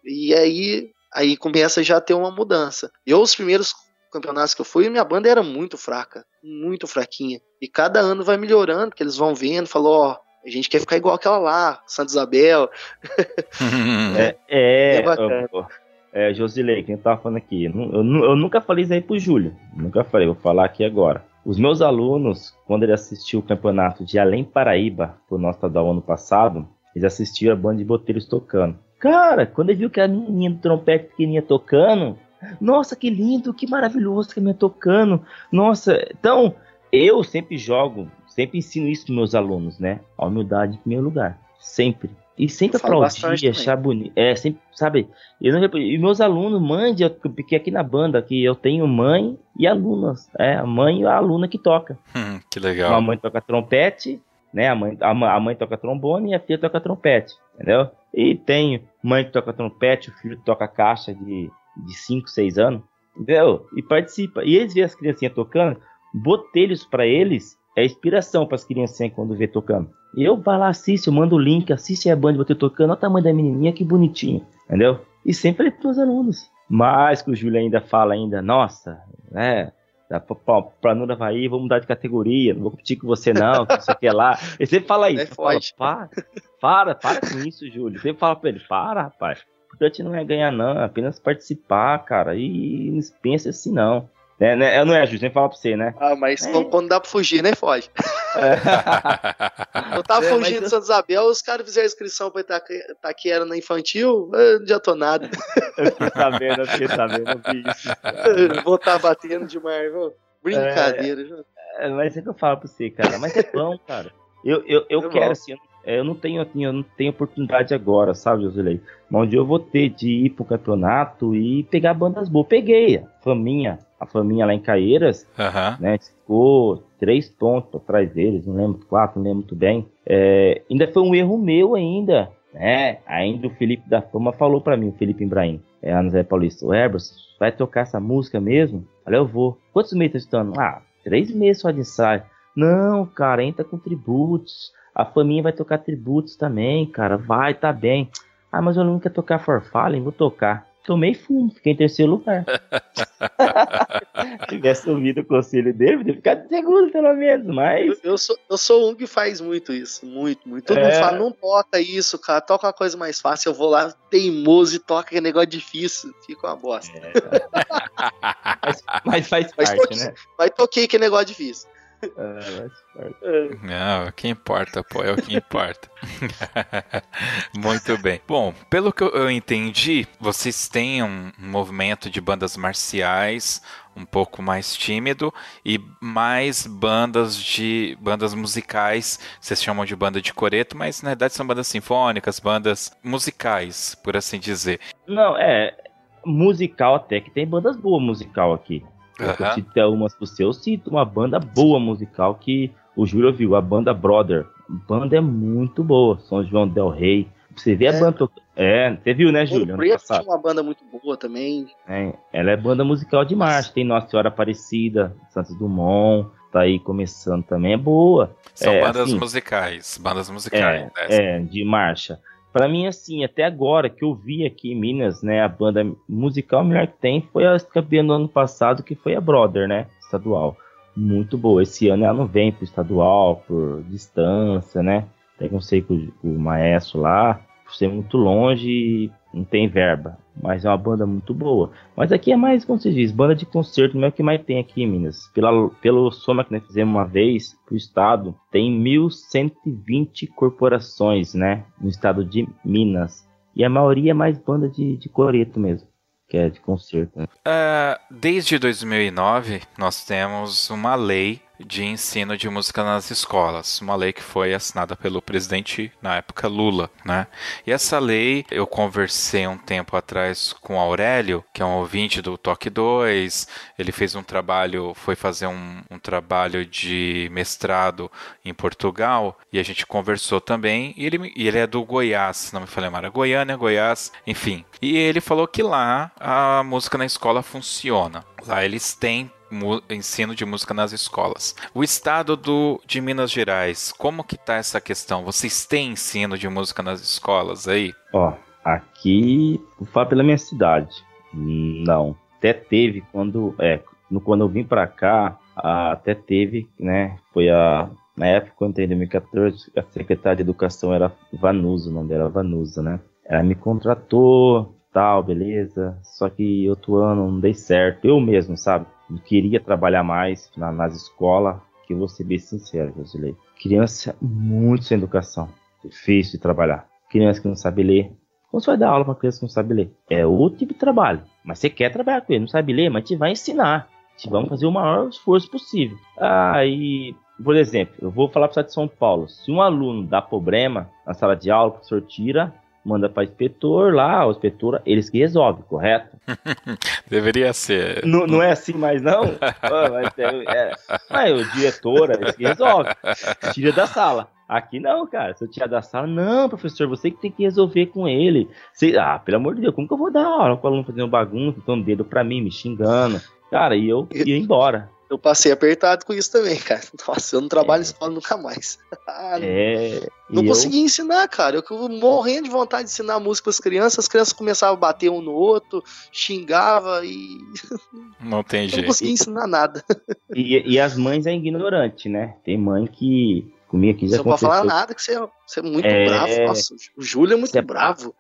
E aí, aí começa já a ter uma mudança. Eu, os primeiros campeonatos que eu fui, minha banda era muito fraca, muito fraquinha. E cada ano vai melhorando, porque eles vão vendo, falou, ó, a gente quer ficar igual aquela lá, Santa Isabel. é, é, é bacana. É, Josilei, quem tava falando aqui. Eu, eu, nunca falei isso aí pro Júlio. Nunca falei, vou falar aqui agora. Os meus alunos, quando ele assistiu o campeonato de Além Paraíba, pro nosso estadual ano passado, Eles assistiram a banda de boteiros tocando. Cara, quando ele viu que a menininha do trompete pequenininha tocando, nossa, que lindo, que maravilhoso que a minha tocando. Nossa, então eu sempre jogo, sempre ensino isso para meus alunos, né? A humildade em primeiro lugar, sempre. E sempre aplaudir, achar bonito. É, sempre, sabe? Eu não, e meus alunos, mãe, porque aqui na banda aqui eu tenho mãe e alunas. É, a mãe e a aluna que toca. Hum, que legal. A mãe toca trompete, né? A mãe, a, a mãe toca trombone e a filha toca trompete, entendeu? E tenho mãe que toca trompete, o filho que toca caixa de, de 5, 6 anos, entendeu? E participa. E eles veem as criancinhas tocando, botelhos para eles é inspiração para as criancinhas quando vê tocando. E eu vou lá, assiste, eu mando o link, assiste a banda, você tocando, olha o tamanho da menininha, que bonitinho, entendeu? E sempre para os alunos. Mas que o Júlio ainda fala ainda, nossa, né? Pra Nura vai vou mudar de categoria, não vou competir com você não, que isso que lá. Ele sempre fala isso. É fala, para, para, para com isso, Júlio. Sempre fala pra ele, para, rapaz. Importante não é ganhar não, é apenas participar, cara. E não pensa assim não. É, né? Eu não é, Ju, nem falar pra você, né? Ah, mas é. quando dá pra fugir, nem foge. É. eu tava é, fugindo de Santa Isabel, os caras fizeram inscrição pra Itaquera na infantil, eu não adiantou nada. eu fiquei sabendo, eu fiquei sabendo, eu vi isso. Vou estar tá batendo demais, viu? Brincadeira, é, é, mas é que eu falo pra você, cara, mas é bom, cara. Eu, eu, eu, quero, assim, eu é, eu não tenho assim, eu não tenho oportunidade agora, sabe, Josilei? Mas onde eu vou ter de ir pro campeonato e pegar bandas boas. Peguei a Faminha, a Faminha lá em Caeiras, uhum. né? Ficou três pontos atrás deles, não lembro, quatro, não lembro muito bem. É, ainda foi um erro meu ainda, né? Ainda o Felipe da Fama falou para mim, o Felipe Ibrahim, é, a Zé Paulista, o Herbert, vai tocar essa música mesmo? Olha, eu vou. Quantos meses tá estudando? Ah, três meses só de ensaio. Não, cara, entra com tributos a faminha vai tocar tributos também, cara. Vai, tá bem. Ah, mas eu não quero tocar Forfallen, vou tocar. Tomei fumo, fiquei em terceiro lugar. Se tivesse ouvido o conselho dele, teria ficado em segundo, pelo menos, mas. Eu, eu, sou, eu sou um que faz muito isso, muito, muito. Todo é... mundo fala, não toca isso, cara, toca uma coisa mais fácil. Eu vou lá, teimoso, e toca aquele negócio difícil. Fica uma bosta. É, mas, mas, faz mas parte, toquei, né? Mas toquei que negócio difícil. É, Não, o que importa, pô, é o que importa. Muito bem. Bom, pelo que eu entendi, vocês têm um movimento de bandas marciais um pouco mais tímido e mais bandas de bandas musicais, vocês chamam de banda de coreto, mas na verdade são bandas sinfônicas, bandas musicais, por assim dizer. Não, é musical até que tem bandas boas musical aqui. Uhum. Eu cito umas pro seu, eu cito uma banda boa musical que o Júlio viu, a banda Brother. A banda é muito boa, São João Del Rey. Você vê é. a banda. É, você viu, né, Júlio? tinha uma banda muito boa também. É, ela é banda musical de marcha. Tem Nossa Senhora Aparecida, Santos Dumont, tá aí começando também. É boa. São é, bandas assim, musicais. Bandas musicais. É, né? é, de marcha. Para mim, assim, até agora que eu vi aqui em Minas, né, a banda musical melhor que tem foi a campeã do ano passado, que foi a Brother, né, estadual. Muito boa. Esse ano ela não vem pro estadual, por distância, né? Até que eu sei com o maestro lá, por ser muito longe, não tem verba. Mas é uma banda muito boa. Mas aqui é mais, como se diz, banda de concerto, não é o que mais tem aqui em Minas. Pela, pelo soma que nós fizemos uma vez pro estado, tem 1.120 corporações, né? No estado de Minas. E a maioria é mais banda de, de coreto mesmo que é de concerto. Né? Uh, desde 2009, nós temos uma lei de ensino de música nas escolas, uma lei que foi assinada pelo presidente na época Lula, né? E essa lei eu conversei um tempo atrás com Aurélio, que é um ouvinte do Toque 2, ele fez um trabalho, foi fazer um, um trabalho de mestrado em Portugal e a gente conversou também, e ele, e ele é do Goiás, não me falei mal, Goiânia, Goiás, enfim. E ele falou que lá a música na escola funciona. Lá eles têm ensino de música nas escolas. O estado do, de Minas Gerais, como que tá essa questão? Vocês têm ensino de música nas escolas aí? Ó, aqui, vou falar pela minha cidade. Não. Até teve quando, é, quando eu vim para cá, até teve, né? Foi a na época, quando entrei em 2014, a secretária de Educação era Vanusa, o nome dela era Vanusa, né? Ela me contratou, tal, beleza. Só que outro ano não dei certo. Eu mesmo, sabe? Queria trabalhar mais na, nas escolas, que eu vou ser bem sincero, Josilei. Criança muito sem educação. difícil de trabalhar. Criança que não sabe ler. Como você vai dar aula para criança que não sabe ler? É outro tipo de trabalho. Mas você quer trabalhar com ele, não sabe ler, mas te vai ensinar. Te vamos fazer o maior esforço possível. Aí, por exemplo, eu vou falar para de São Paulo. Se um aluno dá problema na sala de aula, o professor tira, manda para inspetor lá, o inspetora, eles que resolvem, correto? Deveria ser. Não, não é assim mais não? mas, é, é, o diretor, eles que resolve. Tira da sala. Aqui não, cara. Se eu tirar da sala, não, professor, você que tem que resolver com ele. Você, ah, pelo amor de Deus, como que eu vou dar aula com o aluno fazendo bagunça, dando dedo pra mim, me xingando? Cara, e eu ia embora. Eu passei apertado com isso também, cara. Nossa, eu não trabalho é. em escola nunca mais. Ah, é. Não consegui eu... ensinar, cara. Eu morrendo de vontade de ensinar música para as crianças, as crianças começavam a bater um no outro, xingava e. Não tem jeito. Não consegui ensinar nada. E, e as mães é ignorante, né? Tem mãe que Comigo aqui já Você não pode falar nada que você, é, você é muito é... bravo. Nossa, o Júlio é muito é... bravo.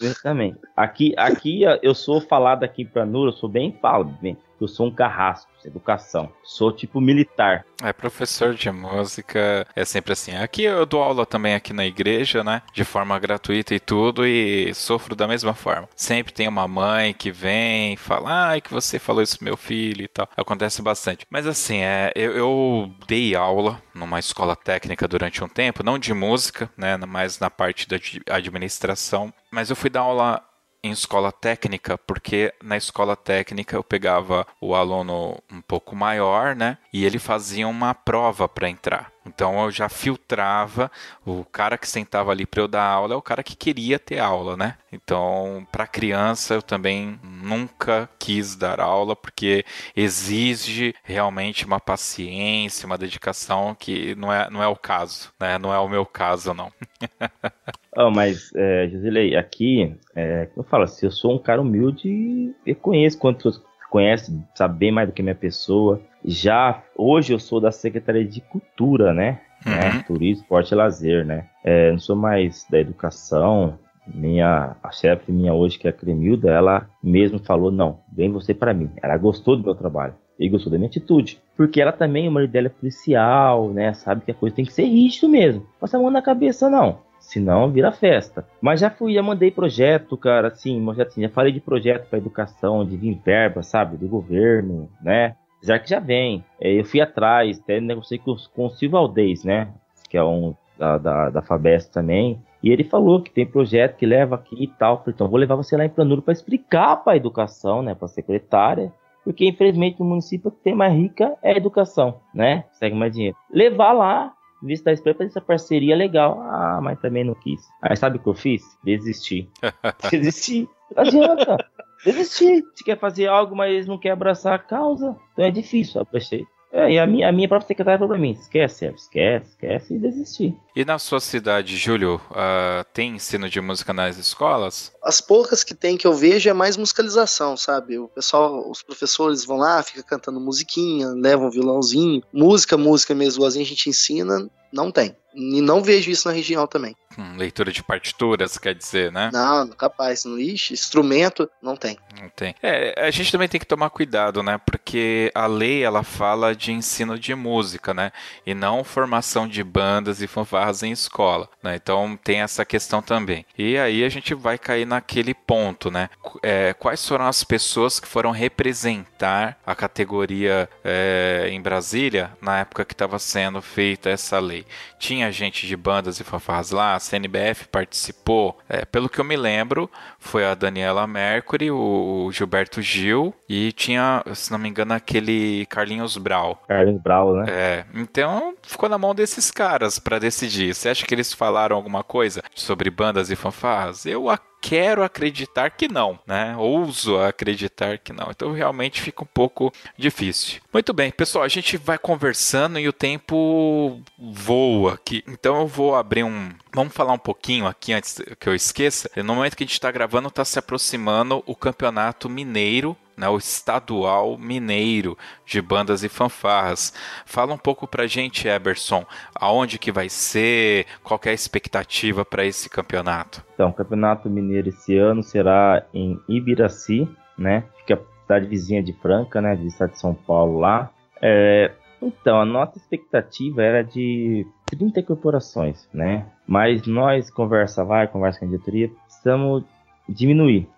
Isso, também. Aqui, aqui eu sou falado aqui pra Nura, eu sou bem falo, bem eu sou um carrasco, educação. Sou tipo militar. É, professor de música é sempre assim. Aqui eu dou aula também aqui na igreja, né? De forma gratuita e tudo, e sofro da mesma forma. Sempre tem uma mãe que vem e fala, ai, que você falou isso meu filho e tal. Acontece bastante. Mas assim, é, eu, eu dei aula numa escola técnica durante um tempo, não de música, né? Mas na parte da administração. Mas eu fui dar aula em escola técnica, porque na escola técnica eu pegava o aluno um pouco maior, né? E ele fazia uma prova para entrar. Então eu já filtrava o cara que sentava ali para eu dar aula é o cara que queria ter aula, né? Então, para criança eu também nunca quis dar aula porque exige realmente uma paciência, uma dedicação que não é, não é o caso, né? Não é o meu caso não. oh, mas, é, Josilei, aqui, é, eu falo assim, eu sou um cara humilde, eu conheço quantos conhece, sabe bem mais do que minha pessoa. Já hoje eu sou da Secretaria de Cultura, né? Uhum. né? Turismo, esporte e lazer, né? É, não sou mais da educação. Minha a chefe minha hoje que é a Cremilda, ela mesmo falou não, vem você para mim. Ela gostou do meu trabalho e gostou da minha atitude, porque ela também o marido dela é policial, né? Sabe que a coisa tem que ser rígido mesmo. Passa a mão na cabeça não senão vira festa. Mas já fui, já mandei projeto, cara, assim, já, assim, já falei de projeto para educação, de vir verba, sabe, do governo, né? Já que já vem. É, eu fui atrás, até negociei com, com o Silvio Aldez, né? Que é um da, da, da Fabest também. E ele falou que tem projeto que leva aqui e tal. Falei, então vou levar você lá em Planuro para explicar para a educação, né? Para a secretária. Porque infelizmente o município que tem mais rica é a educação, né? Segue mais dinheiro. Levar lá vista da fazer essa parceria legal. Ah, mas também não quis. Aí sabe o que eu fiz? Desisti. Desisti. Não adianta. Desisti. Se quer fazer algo, mas não quer abraçar a causa, então é difícil. Pensei, é, e a minha, a minha própria secretária falou pra mim: esquece, esquece, esquece e desistir. E na sua cidade, Júlio, uh, tem ensino de música nas escolas? As poucas que tem que eu vejo é mais musicalização, sabe? O pessoal, os professores vão lá, fica cantando musiquinha, levam um violãozinho. Música, música mesmo, a gente ensina, não tem. E não vejo isso na região também. Hum, leitura de partituras, quer dizer, né? Não, capaz. Ixi, instrumento, não tem. Não tem. É, a gente também tem que tomar cuidado, né? Porque a lei, ela fala de ensino de música, né? E não formação de bandas e fanfarras em escola, né? Então tem essa questão também. E aí a gente vai cair naquele ponto, né? É, quais foram as pessoas que foram representar a categoria é, em Brasília na época que estava sendo feita essa lei? Tinha gente de bandas e fanfarras lá, a CNBF participou. É, pelo que eu me lembro, foi a Daniela Mercury, o Gilberto Gil e tinha, se não me engano, aquele Carlinhos Brau. Carlinhos Brau, né? É. Então ficou na mão desses caras para decidir. Você acha que eles falaram alguma coisa sobre bandas e fanfarras? Eu quero acreditar que não, né? Ouso acreditar que não. Então realmente fica um pouco difícil. Muito bem, pessoal, a gente vai conversando e o tempo voa aqui. Então eu vou abrir um. Vamos falar um pouquinho aqui antes que eu esqueça. No momento que a gente está gravando, está se aproximando o Campeonato Mineiro né, o estadual mineiro de bandas e fanfarras. Fala um pouco pra gente, Eberson, aonde que vai ser, qual é a expectativa para esse campeonato? Então, o campeonato mineiro esse ano será em Ibiraci, né? Fica a cidade vizinha de Franca, né? De estado de São Paulo lá. É, Então, a nossa expectativa era de 30 corporações, né? Mas nós, conversa vai, conversa com a diretoria, precisamos diminuir.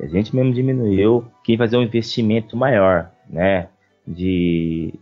A gente mesmo diminuiu quem fazer um investimento maior, né? De.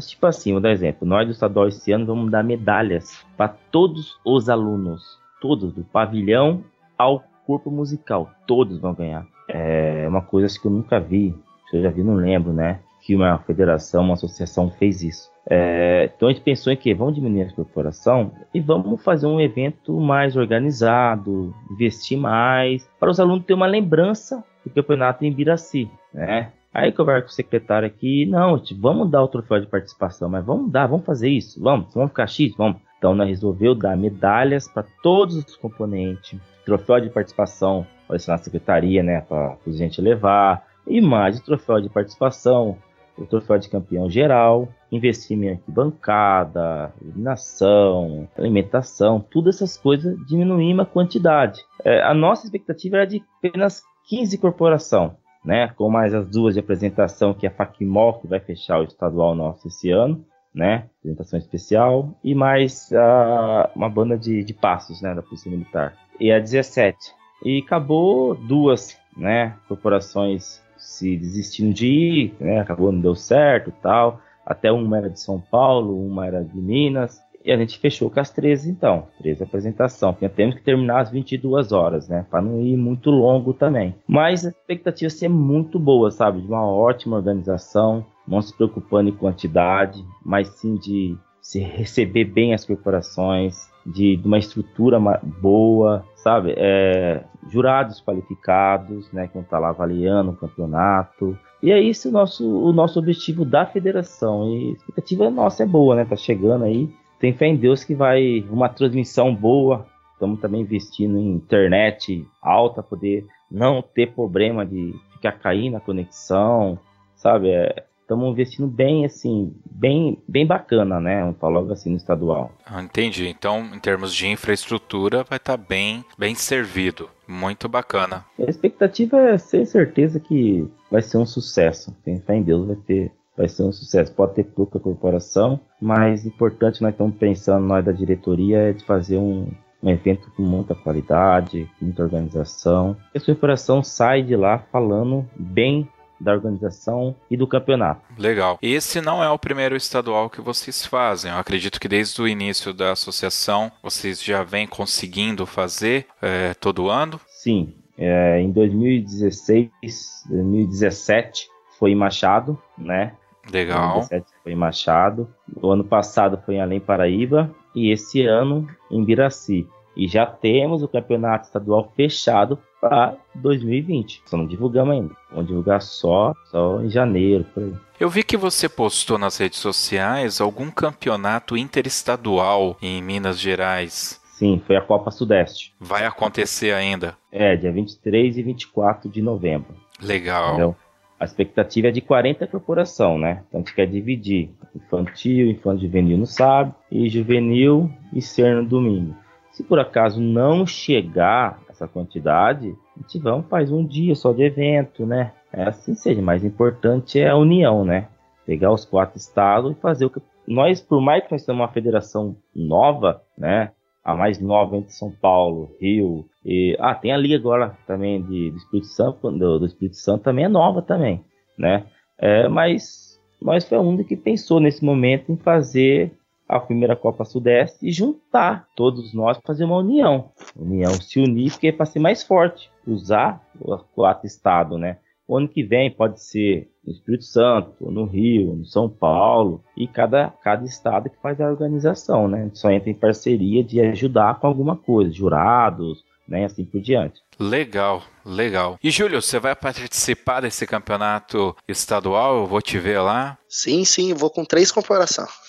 Tipo assim, vou dar exemplo. Nós do estadual esse ano vamos dar medalhas para todos os alunos. Todos, do pavilhão ao corpo musical. Todos vão ganhar. É uma coisa que eu nunca vi. Se eu já vi, não lembro, né? Que uma federação, uma associação fez isso. É, então a gente pensou em que vamos diminuir a corporação e vamos fazer um evento mais organizado, investir mais, para os alunos terem uma lembrança do campeonato em Biraci, né? Aí conversa com o secretário aqui, não, vamos dar o troféu de participação, mas vamos dar, vamos fazer isso, vamos, vamos ficar X, vamos. Então nós resolveu dar medalhas para todos os componentes, troféu de participação, vai ser na secretaria, né, para a gente levar, e mais o troféu de participação, o troféu de campeão geral, investimento em arquibancada, iluminação, alimentação, todas essas coisas diminuir a quantidade. É, a nossa expectativa era de apenas 15 corporação, né? Com mais as duas de apresentação, que é a Facmol, que vai fechar o estadual nosso esse ano, né? Apresentação especial, e mais uh, uma banda de, de passos, né? Da Polícia Militar. E a 17. E acabou duas, né? Corporações se desistindo de ir, né? Acabou, não deu certo tal. Até uma era de São Paulo, uma era de Minas. E a gente fechou com as 13, então. 13 apresentação. Temos que terminar às 22 horas, né? Para não ir muito longo também. Mas a expectativa é muito boa, sabe? De uma ótima organização, não se preocupando em quantidade, mas sim de se receber bem as corporações, de, de uma estrutura boa, sabe? É, jurados qualificados, né? Que vão estar lá avaliando o campeonato. E é isso o nosso, o nosso objetivo da federação. E a expectativa nossa é boa, né? Tá chegando aí. Tem fé em Deus que vai uma transmissão boa. Estamos também investindo em internet alta, poder não ter problema de ficar caindo a conexão, sabe? É, estamos investindo bem, assim, bem, bem bacana, né? Falar logo assim no estadual. Ah, entendi. Então, em termos de infraestrutura, vai estar tá bem, bem servido. Muito bacana. A expectativa é ser certeza que vai ser um sucesso. Tem fé em Deus, vai ter. Vai ser um sucesso. Pode ter pouca corporação, mas importante nós estamos pensando, nós da diretoria, é de fazer um, um evento com muita qualidade, muita organização. E a corporação sai de lá falando bem da organização e do campeonato. Legal. Esse não é o primeiro estadual que vocês fazem. Eu acredito que desde o início da associação vocês já vêm conseguindo fazer é, todo ano. Sim. É, em 2016, 2017 foi em Machado, né? Legal. 2017 foi em Machado. O ano passado foi em Além Paraíba e esse ano em Biraci. E já temos o campeonato estadual fechado para 2020. Só não divulgamos ainda. Vamos divulgar só, só em janeiro, por aí. Eu vi que você postou nas redes sociais algum campeonato interestadual em Minas Gerais. Sim, foi a Copa Sudeste. Vai acontecer ainda? É, dia 23 e 24 de novembro. Legal. Entendeu? A expectativa é de 40 corporação, né? Então a gente quer dividir infantil, infantil juvenil no sábado e juvenil e ser no domingo. Se por acaso não chegar essa quantidade, a gente vamos faz um dia só de evento, né? É assim seja, mas importante é a união, né? Pegar os quatro estados e fazer o que nós, por mais que nós temos uma federação nova, né? A mais nova entre São Paulo, Rio e ah, tem a liga agora também de, do Espírito Santo, do, do Espírito Santo também é nova também, né? É, mas nós foi única que pensou nesse momento em fazer a primeira Copa Sudeste e juntar todos nós para fazer uma união. União se unir, porque é para ser mais forte, usar o quatro estados, né? O ano que vem pode ser no Espírito Santo, no Rio, no São Paulo, e cada, cada estado que faz a organização, né? A gente só entra em parceria de ajudar com alguma coisa, jurados, né? Assim por diante. Legal, legal. E Júlio, você vai participar desse campeonato estadual? Eu vou te ver lá? Sim, sim, vou com três comparações.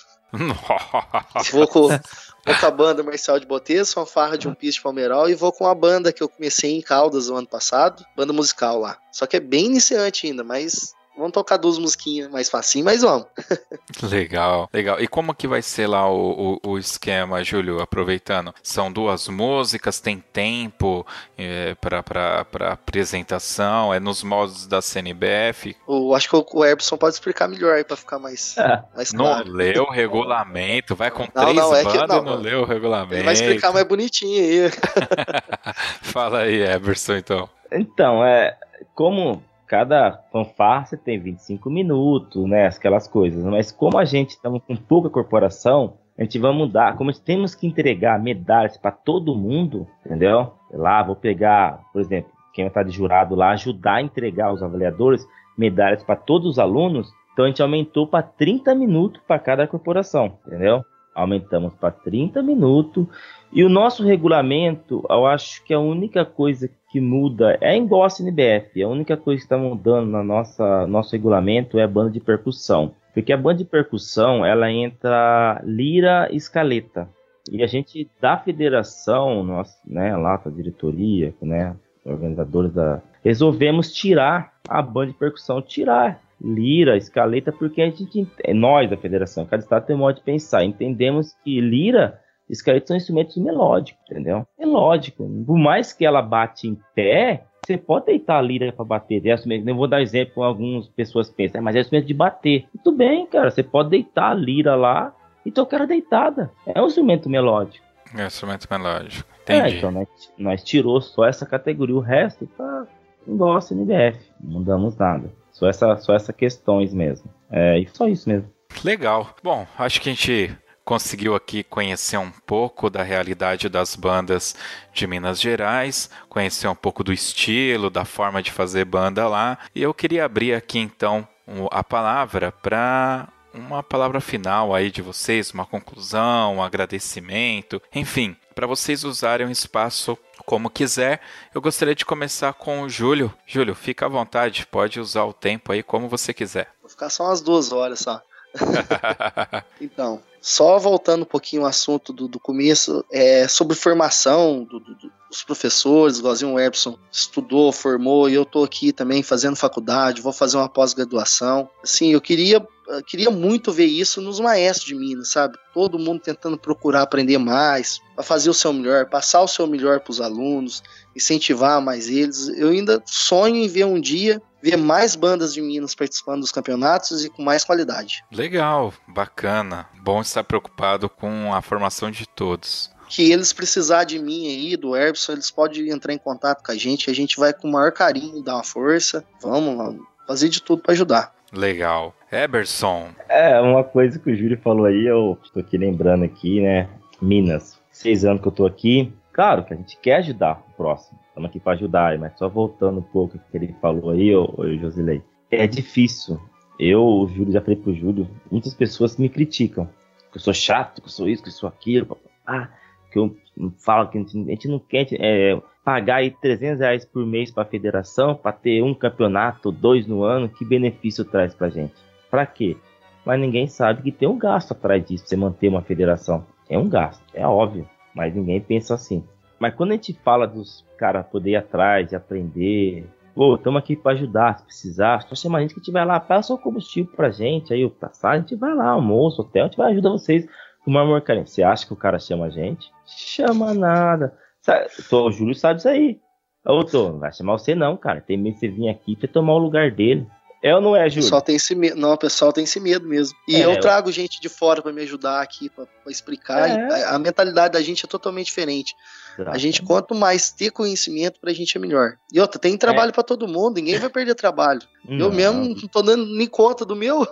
Vou, com, vou com a banda Marcial de Botes, fanfarra de um piso de Palmeiral e vou com a banda que eu comecei em Caldas no ano passado, banda musical lá. Só que é bem iniciante ainda, mas vamos tocar duas musiquinhas mais facinho, mas vamos. legal, legal. E como que vai ser lá o, o, o esquema, Júlio, aproveitando? São duas músicas, tem tempo é, para apresentação, é nos modos da CNBF? Eu acho que o Erbson pode explicar melhor aí para ficar mais, é. mais claro. Não leu o regulamento, vai com não, três não, é bandas não, não leu o regulamento. Ele vai explicar mais bonitinho aí. Fala aí, Eberson, então. Então, é como cada fanfarra tem 25 minutos, né? Aquelas coisas. Mas como a gente estamos com pouca corporação, a gente vai mudar. Como temos que entregar medalhas para todo mundo, entendeu? Lá, vou pegar, por exemplo, quem está de jurado lá, ajudar a entregar os avaliadores medalhas para todos os alunos. Então a gente aumentou para 30 minutos para cada corporação, entendeu? Aumentamos para 30 minutos. E o nosso regulamento, eu acho que a única coisa que muda é igual a CNBF. A única coisa que está mudando no nosso regulamento é a banda de percussão. Porque a banda de percussão, ela entra lira e escaleta. E a gente, da federação, nós, né, lá da diretoria, né, organizadores da... Resolvemos tirar a banda de percussão, tirar lira, escaleta, porque a gente, nós da federação, cada estado tem modo de pensar. Entendemos que lira escaleta são instrumentos melódicos, entendeu? É lógico. Por mais que ela bate em pé, você pode deitar a lira para bater. É eu vou dar exemplo com algumas pessoas pensam, mas é instrumento de bater. Muito bem, cara. Você pode deitar a lira lá e tocar ela deitada. É um instrumento melódico. É um instrumento melódico. É, Entendi. É, então nós, nós tirou só essa categoria. O resto tá igual a CNBF. Não mudamos nada. Só, essa, só essas questões mesmo. É e só isso mesmo. Legal. Bom, acho que a gente conseguiu aqui conhecer um pouco da realidade das bandas de Minas Gerais, conhecer um pouco do estilo, da forma de fazer banda lá. E eu queria abrir aqui então a palavra para uma palavra final aí de vocês, uma conclusão, um agradecimento, enfim, para vocês usarem o espaço como quiser. Eu gostaria de começar com o Júlio. Júlio, fica à vontade, pode usar o tempo aí como você quiser. Vou ficar só umas duas horas só. então, só voltando um pouquinho ao assunto do, do começo, é, sobre formação do, do, dos professores, o Epson estudou, formou, e eu estou aqui também fazendo faculdade, vou fazer uma pós-graduação. Assim, eu queria, queria muito ver isso nos maestros de Minas, sabe? Todo mundo tentando procurar aprender mais, para fazer o seu melhor, passar o seu melhor para os alunos, incentivar mais eles. Eu ainda sonho em ver um dia ver mais bandas de Minas participando dos campeonatos e com mais qualidade. Legal, bacana. Bom estar preocupado com a formação de todos. Que eles precisar de mim aí, do Erbson, eles podem entrar em contato com a gente, a gente vai com o maior carinho dar uma força. Vamos lá, fazer de tudo para ajudar. Legal. Eberson. É, uma coisa que o Júlio falou aí, eu tô aqui lembrando aqui, né? Minas. Seis anos que eu tô aqui. Claro que a gente quer ajudar o próximo estamos aqui para ajudar, mas só voltando um pouco que ele falou aí, ô, ô Josilei. É difícil. Eu, o Júlio, já falei pro Júlio, muitas pessoas me criticam. Que eu sou chato, que eu sou isso, que eu sou aquilo. Ah, que eu falo que a gente não quer é, pagar aí 300 reais por mês para a federação para ter um campeonato, dois no ano, que benefício traz para gente? Para quê? Mas ninguém sabe que tem um gasto atrás disso, você manter uma federação. É um gasto, é óbvio, mas ninguém pensa assim. Mas quando a gente fala dos caras poder ir atrás e aprender, pô, estamos aqui para ajudar, se precisar, só chama a gente que tiver lá, passa o combustível pra gente, aí o passagem, a gente vai lá, almoço, hotel, a gente vai ajudar vocês com uma amor carente. Você acha que o cara chama a gente? Chama nada. Sabe, o Júlio sabe isso aí. Ô, Tô, não vai chamar você não, cara. Tem medo de você vir aqui pra tomar o lugar dele. É ou não é, Júlio? O pessoal tem esse medo. Não, o pessoal tem esse medo mesmo. E é, eu trago gente de fora para me ajudar aqui, para explicar. É. A, a, mentalidade da gente é totalmente diferente. Exato. A gente, quanto mais ter conhecimento, pra gente é melhor. E outra, tem trabalho é. para todo mundo, ninguém vai perder trabalho. Não. Eu mesmo não tô dando nem conta do meu.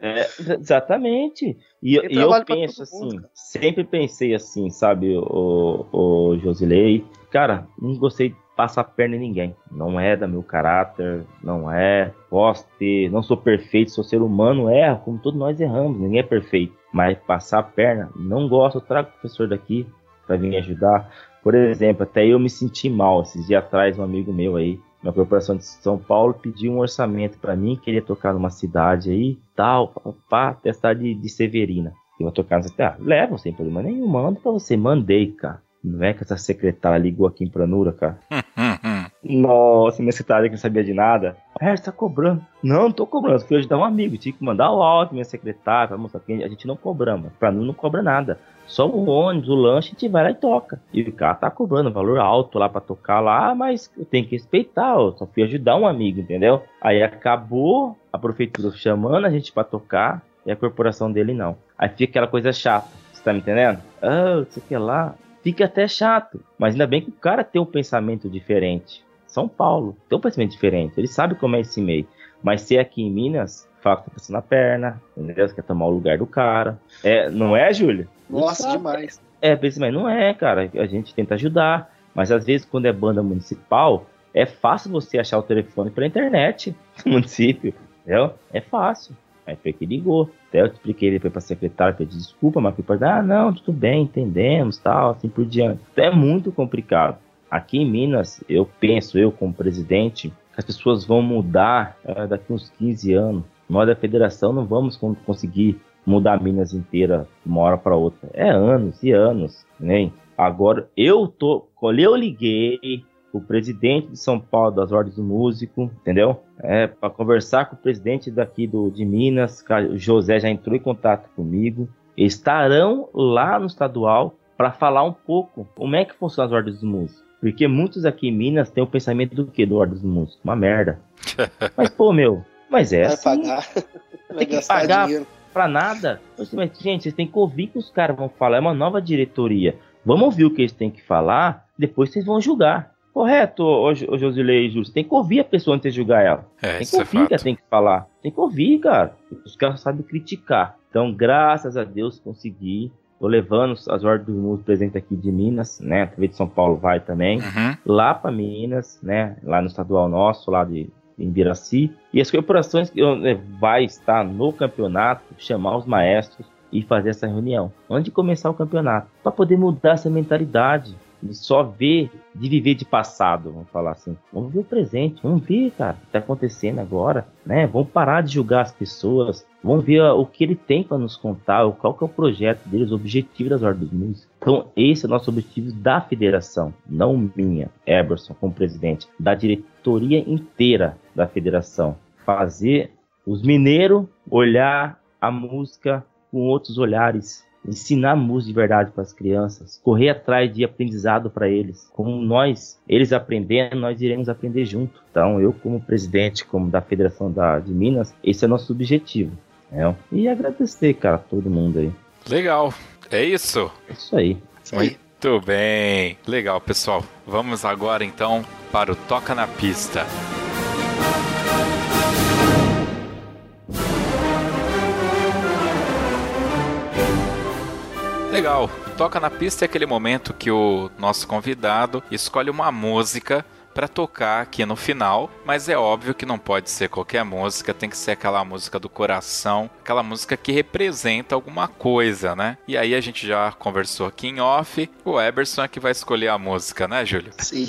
É, exatamente. E, e eu penso assim, sempre pensei assim, sabe, o, o Josilei. Cara, não gostei passa a perna em ninguém. Não é da meu caráter, não é. Posso ter, não sou perfeito, sou ser humano, erra, como todos nós erramos, ninguém é perfeito. Mas passar a perna, não gosto, trago o professor daqui para vir me ajudar. Por exemplo, até eu me senti mal esses dias atrás, um amigo meu aí, na corporação de São Paulo, pediu um orçamento para mim, queria tocar numa cidade aí, tal, pá, testar de, de Severina. Eu vou tocar nessa cidade. Ah, sem problema nenhum, mando pra você. Mandei, cara. Não é que essa secretária ligou aqui em Pranura, cara. Nossa, minha secretária que não sabia de nada. É, você tá cobrando. Não, não tô cobrando. Fui ajudar um amigo. Tinha que mandar o áudio, minha secretária, pra mostrar que a gente não cobramos. Pra mim não cobra nada. Só o ônibus, o lanche, a gente vai lá e toca. E o cara tá cobrando valor alto lá pra tocar lá, mas tem que respeitar. Eu só fui ajudar um amigo, entendeu? Aí acabou a prefeitura chamando a gente pra tocar e a corporação dele não. Aí fica aquela coisa chata. Você tá me entendendo? Ah, você quer lá. Fica até chato. Mas ainda bem que o cara tem um pensamento diferente. São Paulo tem um pensamento diferente. Ele sabe como é esse meio. Mas ser aqui em Minas, fala que tá passando a perna, entendeu? Você quer tomar o lugar do cara. É, não é, Júlio? Nossa, demais. É, mas não é, cara. A gente tenta ajudar. Mas às vezes, quando é banda municipal, é fácil você achar o telefone pela internet no município. Entendeu? É fácil. Aí foi que ligou. Até eu expliquei, ele foi pra secretária, pedi desculpa, mas foi para ah, não, tudo bem, entendemos, tal, assim por diante. Então é muito complicado. Aqui em Minas, eu penso, eu como presidente, que as pessoas vão mudar é, daqui uns 15 anos. Nós da federação não vamos conseguir mudar Minas inteira de uma hora para outra. É anos e anos, né? Agora eu tô, eu liguei o presidente de São Paulo das Ordens do Músico, entendeu? É para conversar com o presidente daqui do de Minas, o José já entrou em contato comigo. Estarão lá no estadual para falar um pouco como é que funciona as Ordens do Músico. Porque muitos aqui em Minas têm o pensamento do que do Ordens do Músico? Uma merda. mas pô, meu, mas é Vai assim. pagar. Tem que pagar dinheiro pra nada. Mas, gente, vocês têm que ouvir o que os caras vão falar. É uma nova diretoria. Vamos ouvir o que eles têm que falar, depois vocês vão julgar. Correto, ô, ô Josilei e Júlio. Você tem que ouvir a pessoa antes de julgar ela. É, tem que isso ouvir é que ela tem que falar. Tem que ouvir, cara. Os caras sabem criticar. Então, graças a Deus, consegui. Tô levando as ordens do mundo presente aqui de Minas, né? A TV de São Paulo vai também. Uhum. Lá para Minas, né? Lá no estadual nosso, lá de em Biraci. E as corporações que né, vai estar no campeonato, chamar os maestros e fazer essa reunião antes de começar o campeonato, para poder mudar essa mentalidade só ver, de viver de passado, vamos falar assim. Vamos ver o presente, vamos ver, cara, o que está acontecendo agora, né? Vamos parar de julgar as pessoas, vamos ver o que ele tem para nos contar, qual que é o projeto deles, o objetivo das ordens músicas. Então, esse é o nosso objetivo da federação, não minha, Eberson, como presidente, da diretoria inteira da federação. Fazer os mineiros olhar a música com outros olhares, ensinar música de verdade para as crianças, correr atrás de aprendizado para eles. Como nós, eles aprendendo, nós iremos aprender junto. Então, eu como presidente, como da Federação da, de Minas, esse é nosso objetivo. Né? E agradecer, cara, todo mundo aí. Legal. É isso? É isso aí. Isso aí. Muito bem. Legal, pessoal. Vamos agora então para o Toca na Pista. Legal. Toca na pista é aquele momento que o nosso convidado escolhe uma música para tocar aqui no final, mas é óbvio que não pode ser qualquer música, tem que ser aquela música do coração, aquela música que representa alguma coisa, né? E aí a gente já conversou aqui em off, o Eberson é que vai escolher a música, né, Júlio? Sim.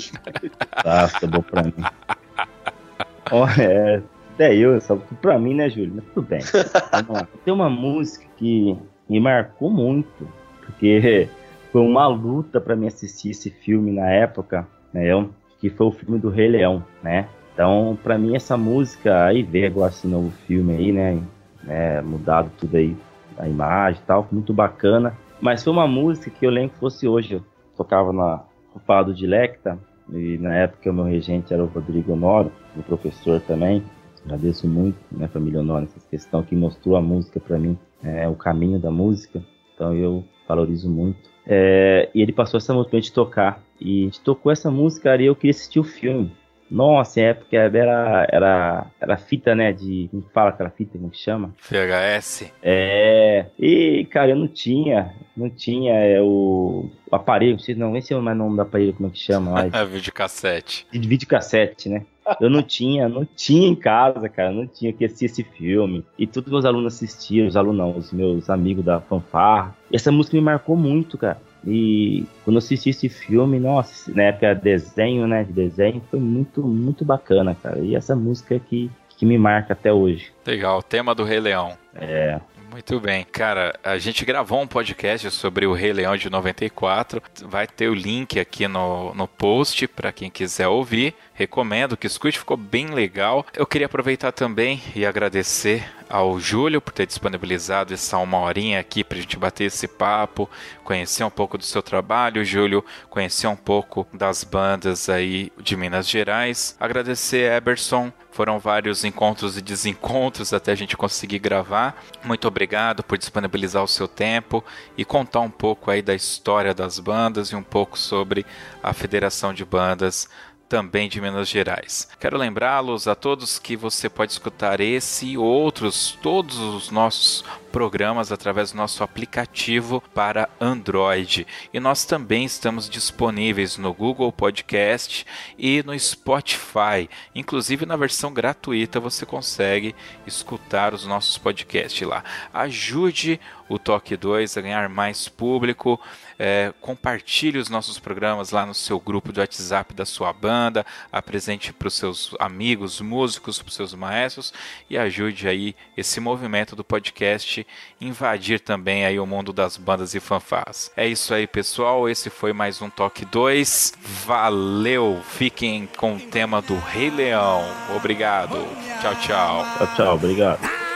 Tá, tá bom pra mim. Ó, é, até eu, só pra mim, né, Júlio? Mas tudo bem. Tem uma música que me marcou muito, porque foi uma luta para mim assistir esse filme na época, né? Que foi o filme do Rei Leão, né? Então, para mim essa música aí ver agora esse novo filme aí, né? né? Mudado tudo aí a imagem e tal, muito bacana. Mas foi uma música que eu lembro que fosse hoje. Eu tocava na Fala do Dilecta e na época o meu regente era o Rodrigo Honoro, o professor também. Agradeço muito, né, família Honoro, essa questão que mostrou a música para mim, é, o caminho da música. Então eu valorizo muito. É, e ele passou essa música pra gente tocar. E a gente tocou essa música e eu queria assistir o filme. Nossa, em época era, era, era fita, né? De. Como fala aquela fita? Como que chama? VHS. É. E, cara, eu não tinha. Não tinha é, o, o aparelho. Não sei, não, nem sei mais o nome do aparelho, como é que chama. Mas, Videocassete. de videocassete, né? Eu não tinha, não tinha em casa, cara, não tinha que assistir esse filme. E todos meus alunos assistiam, os alunos não, os meus amigos da fanfarra. E essa música me marcou muito, cara. E quando eu assisti esse filme, nossa, na época desenho, né, de desenho, foi muito, muito bacana, cara. E essa música que, que me marca até hoje. Legal, tema do Rei Leão. É, Muito bem, cara, a gente gravou um podcast sobre o Rei Leão de 94. Vai ter o link aqui no, no post para quem quiser ouvir. Recomendo que escute, ficou bem legal. Eu queria aproveitar também e agradecer ao Júlio por ter disponibilizado essa uma horinha aqui para a gente bater esse papo, conhecer um pouco do seu trabalho, Júlio, conhecer um pouco das bandas aí de Minas Gerais. Agradecer Eberson, foram vários encontros e desencontros até a gente conseguir gravar. Muito obrigado por disponibilizar o seu tempo e contar um pouco aí da história das bandas e um pouco sobre a Federação de Bandas também de Minas Gerais. Quero lembrá-los a todos que você pode escutar esse e outros, todos os nossos programas através do nosso aplicativo para Android. E nós também estamos disponíveis no Google Podcast e no Spotify. Inclusive na versão gratuita você consegue escutar os nossos podcasts lá. Ajude o Toque 2 a ganhar mais público. É, compartilhe os nossos programas lá no seu grupo de WhatsApp da sua banda, apresente para os seus amigos, músicos, para os seus maestros e ajude aí esse movimento do podcast invadir também aí o mundo das bandas e fanfarras. É isso aí, pessoal. Esse foi mais um Toque 2. Valeu! Fiquem com o tema do Rei Leão. Obrigado. Tchau, tchau. Tchau, tchau. Obrigado.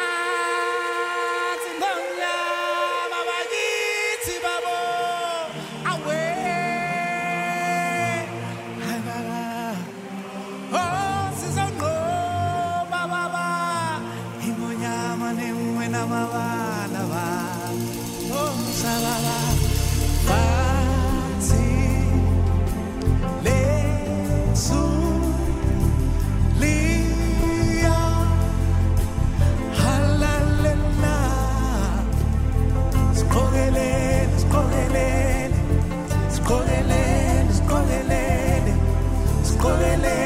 con el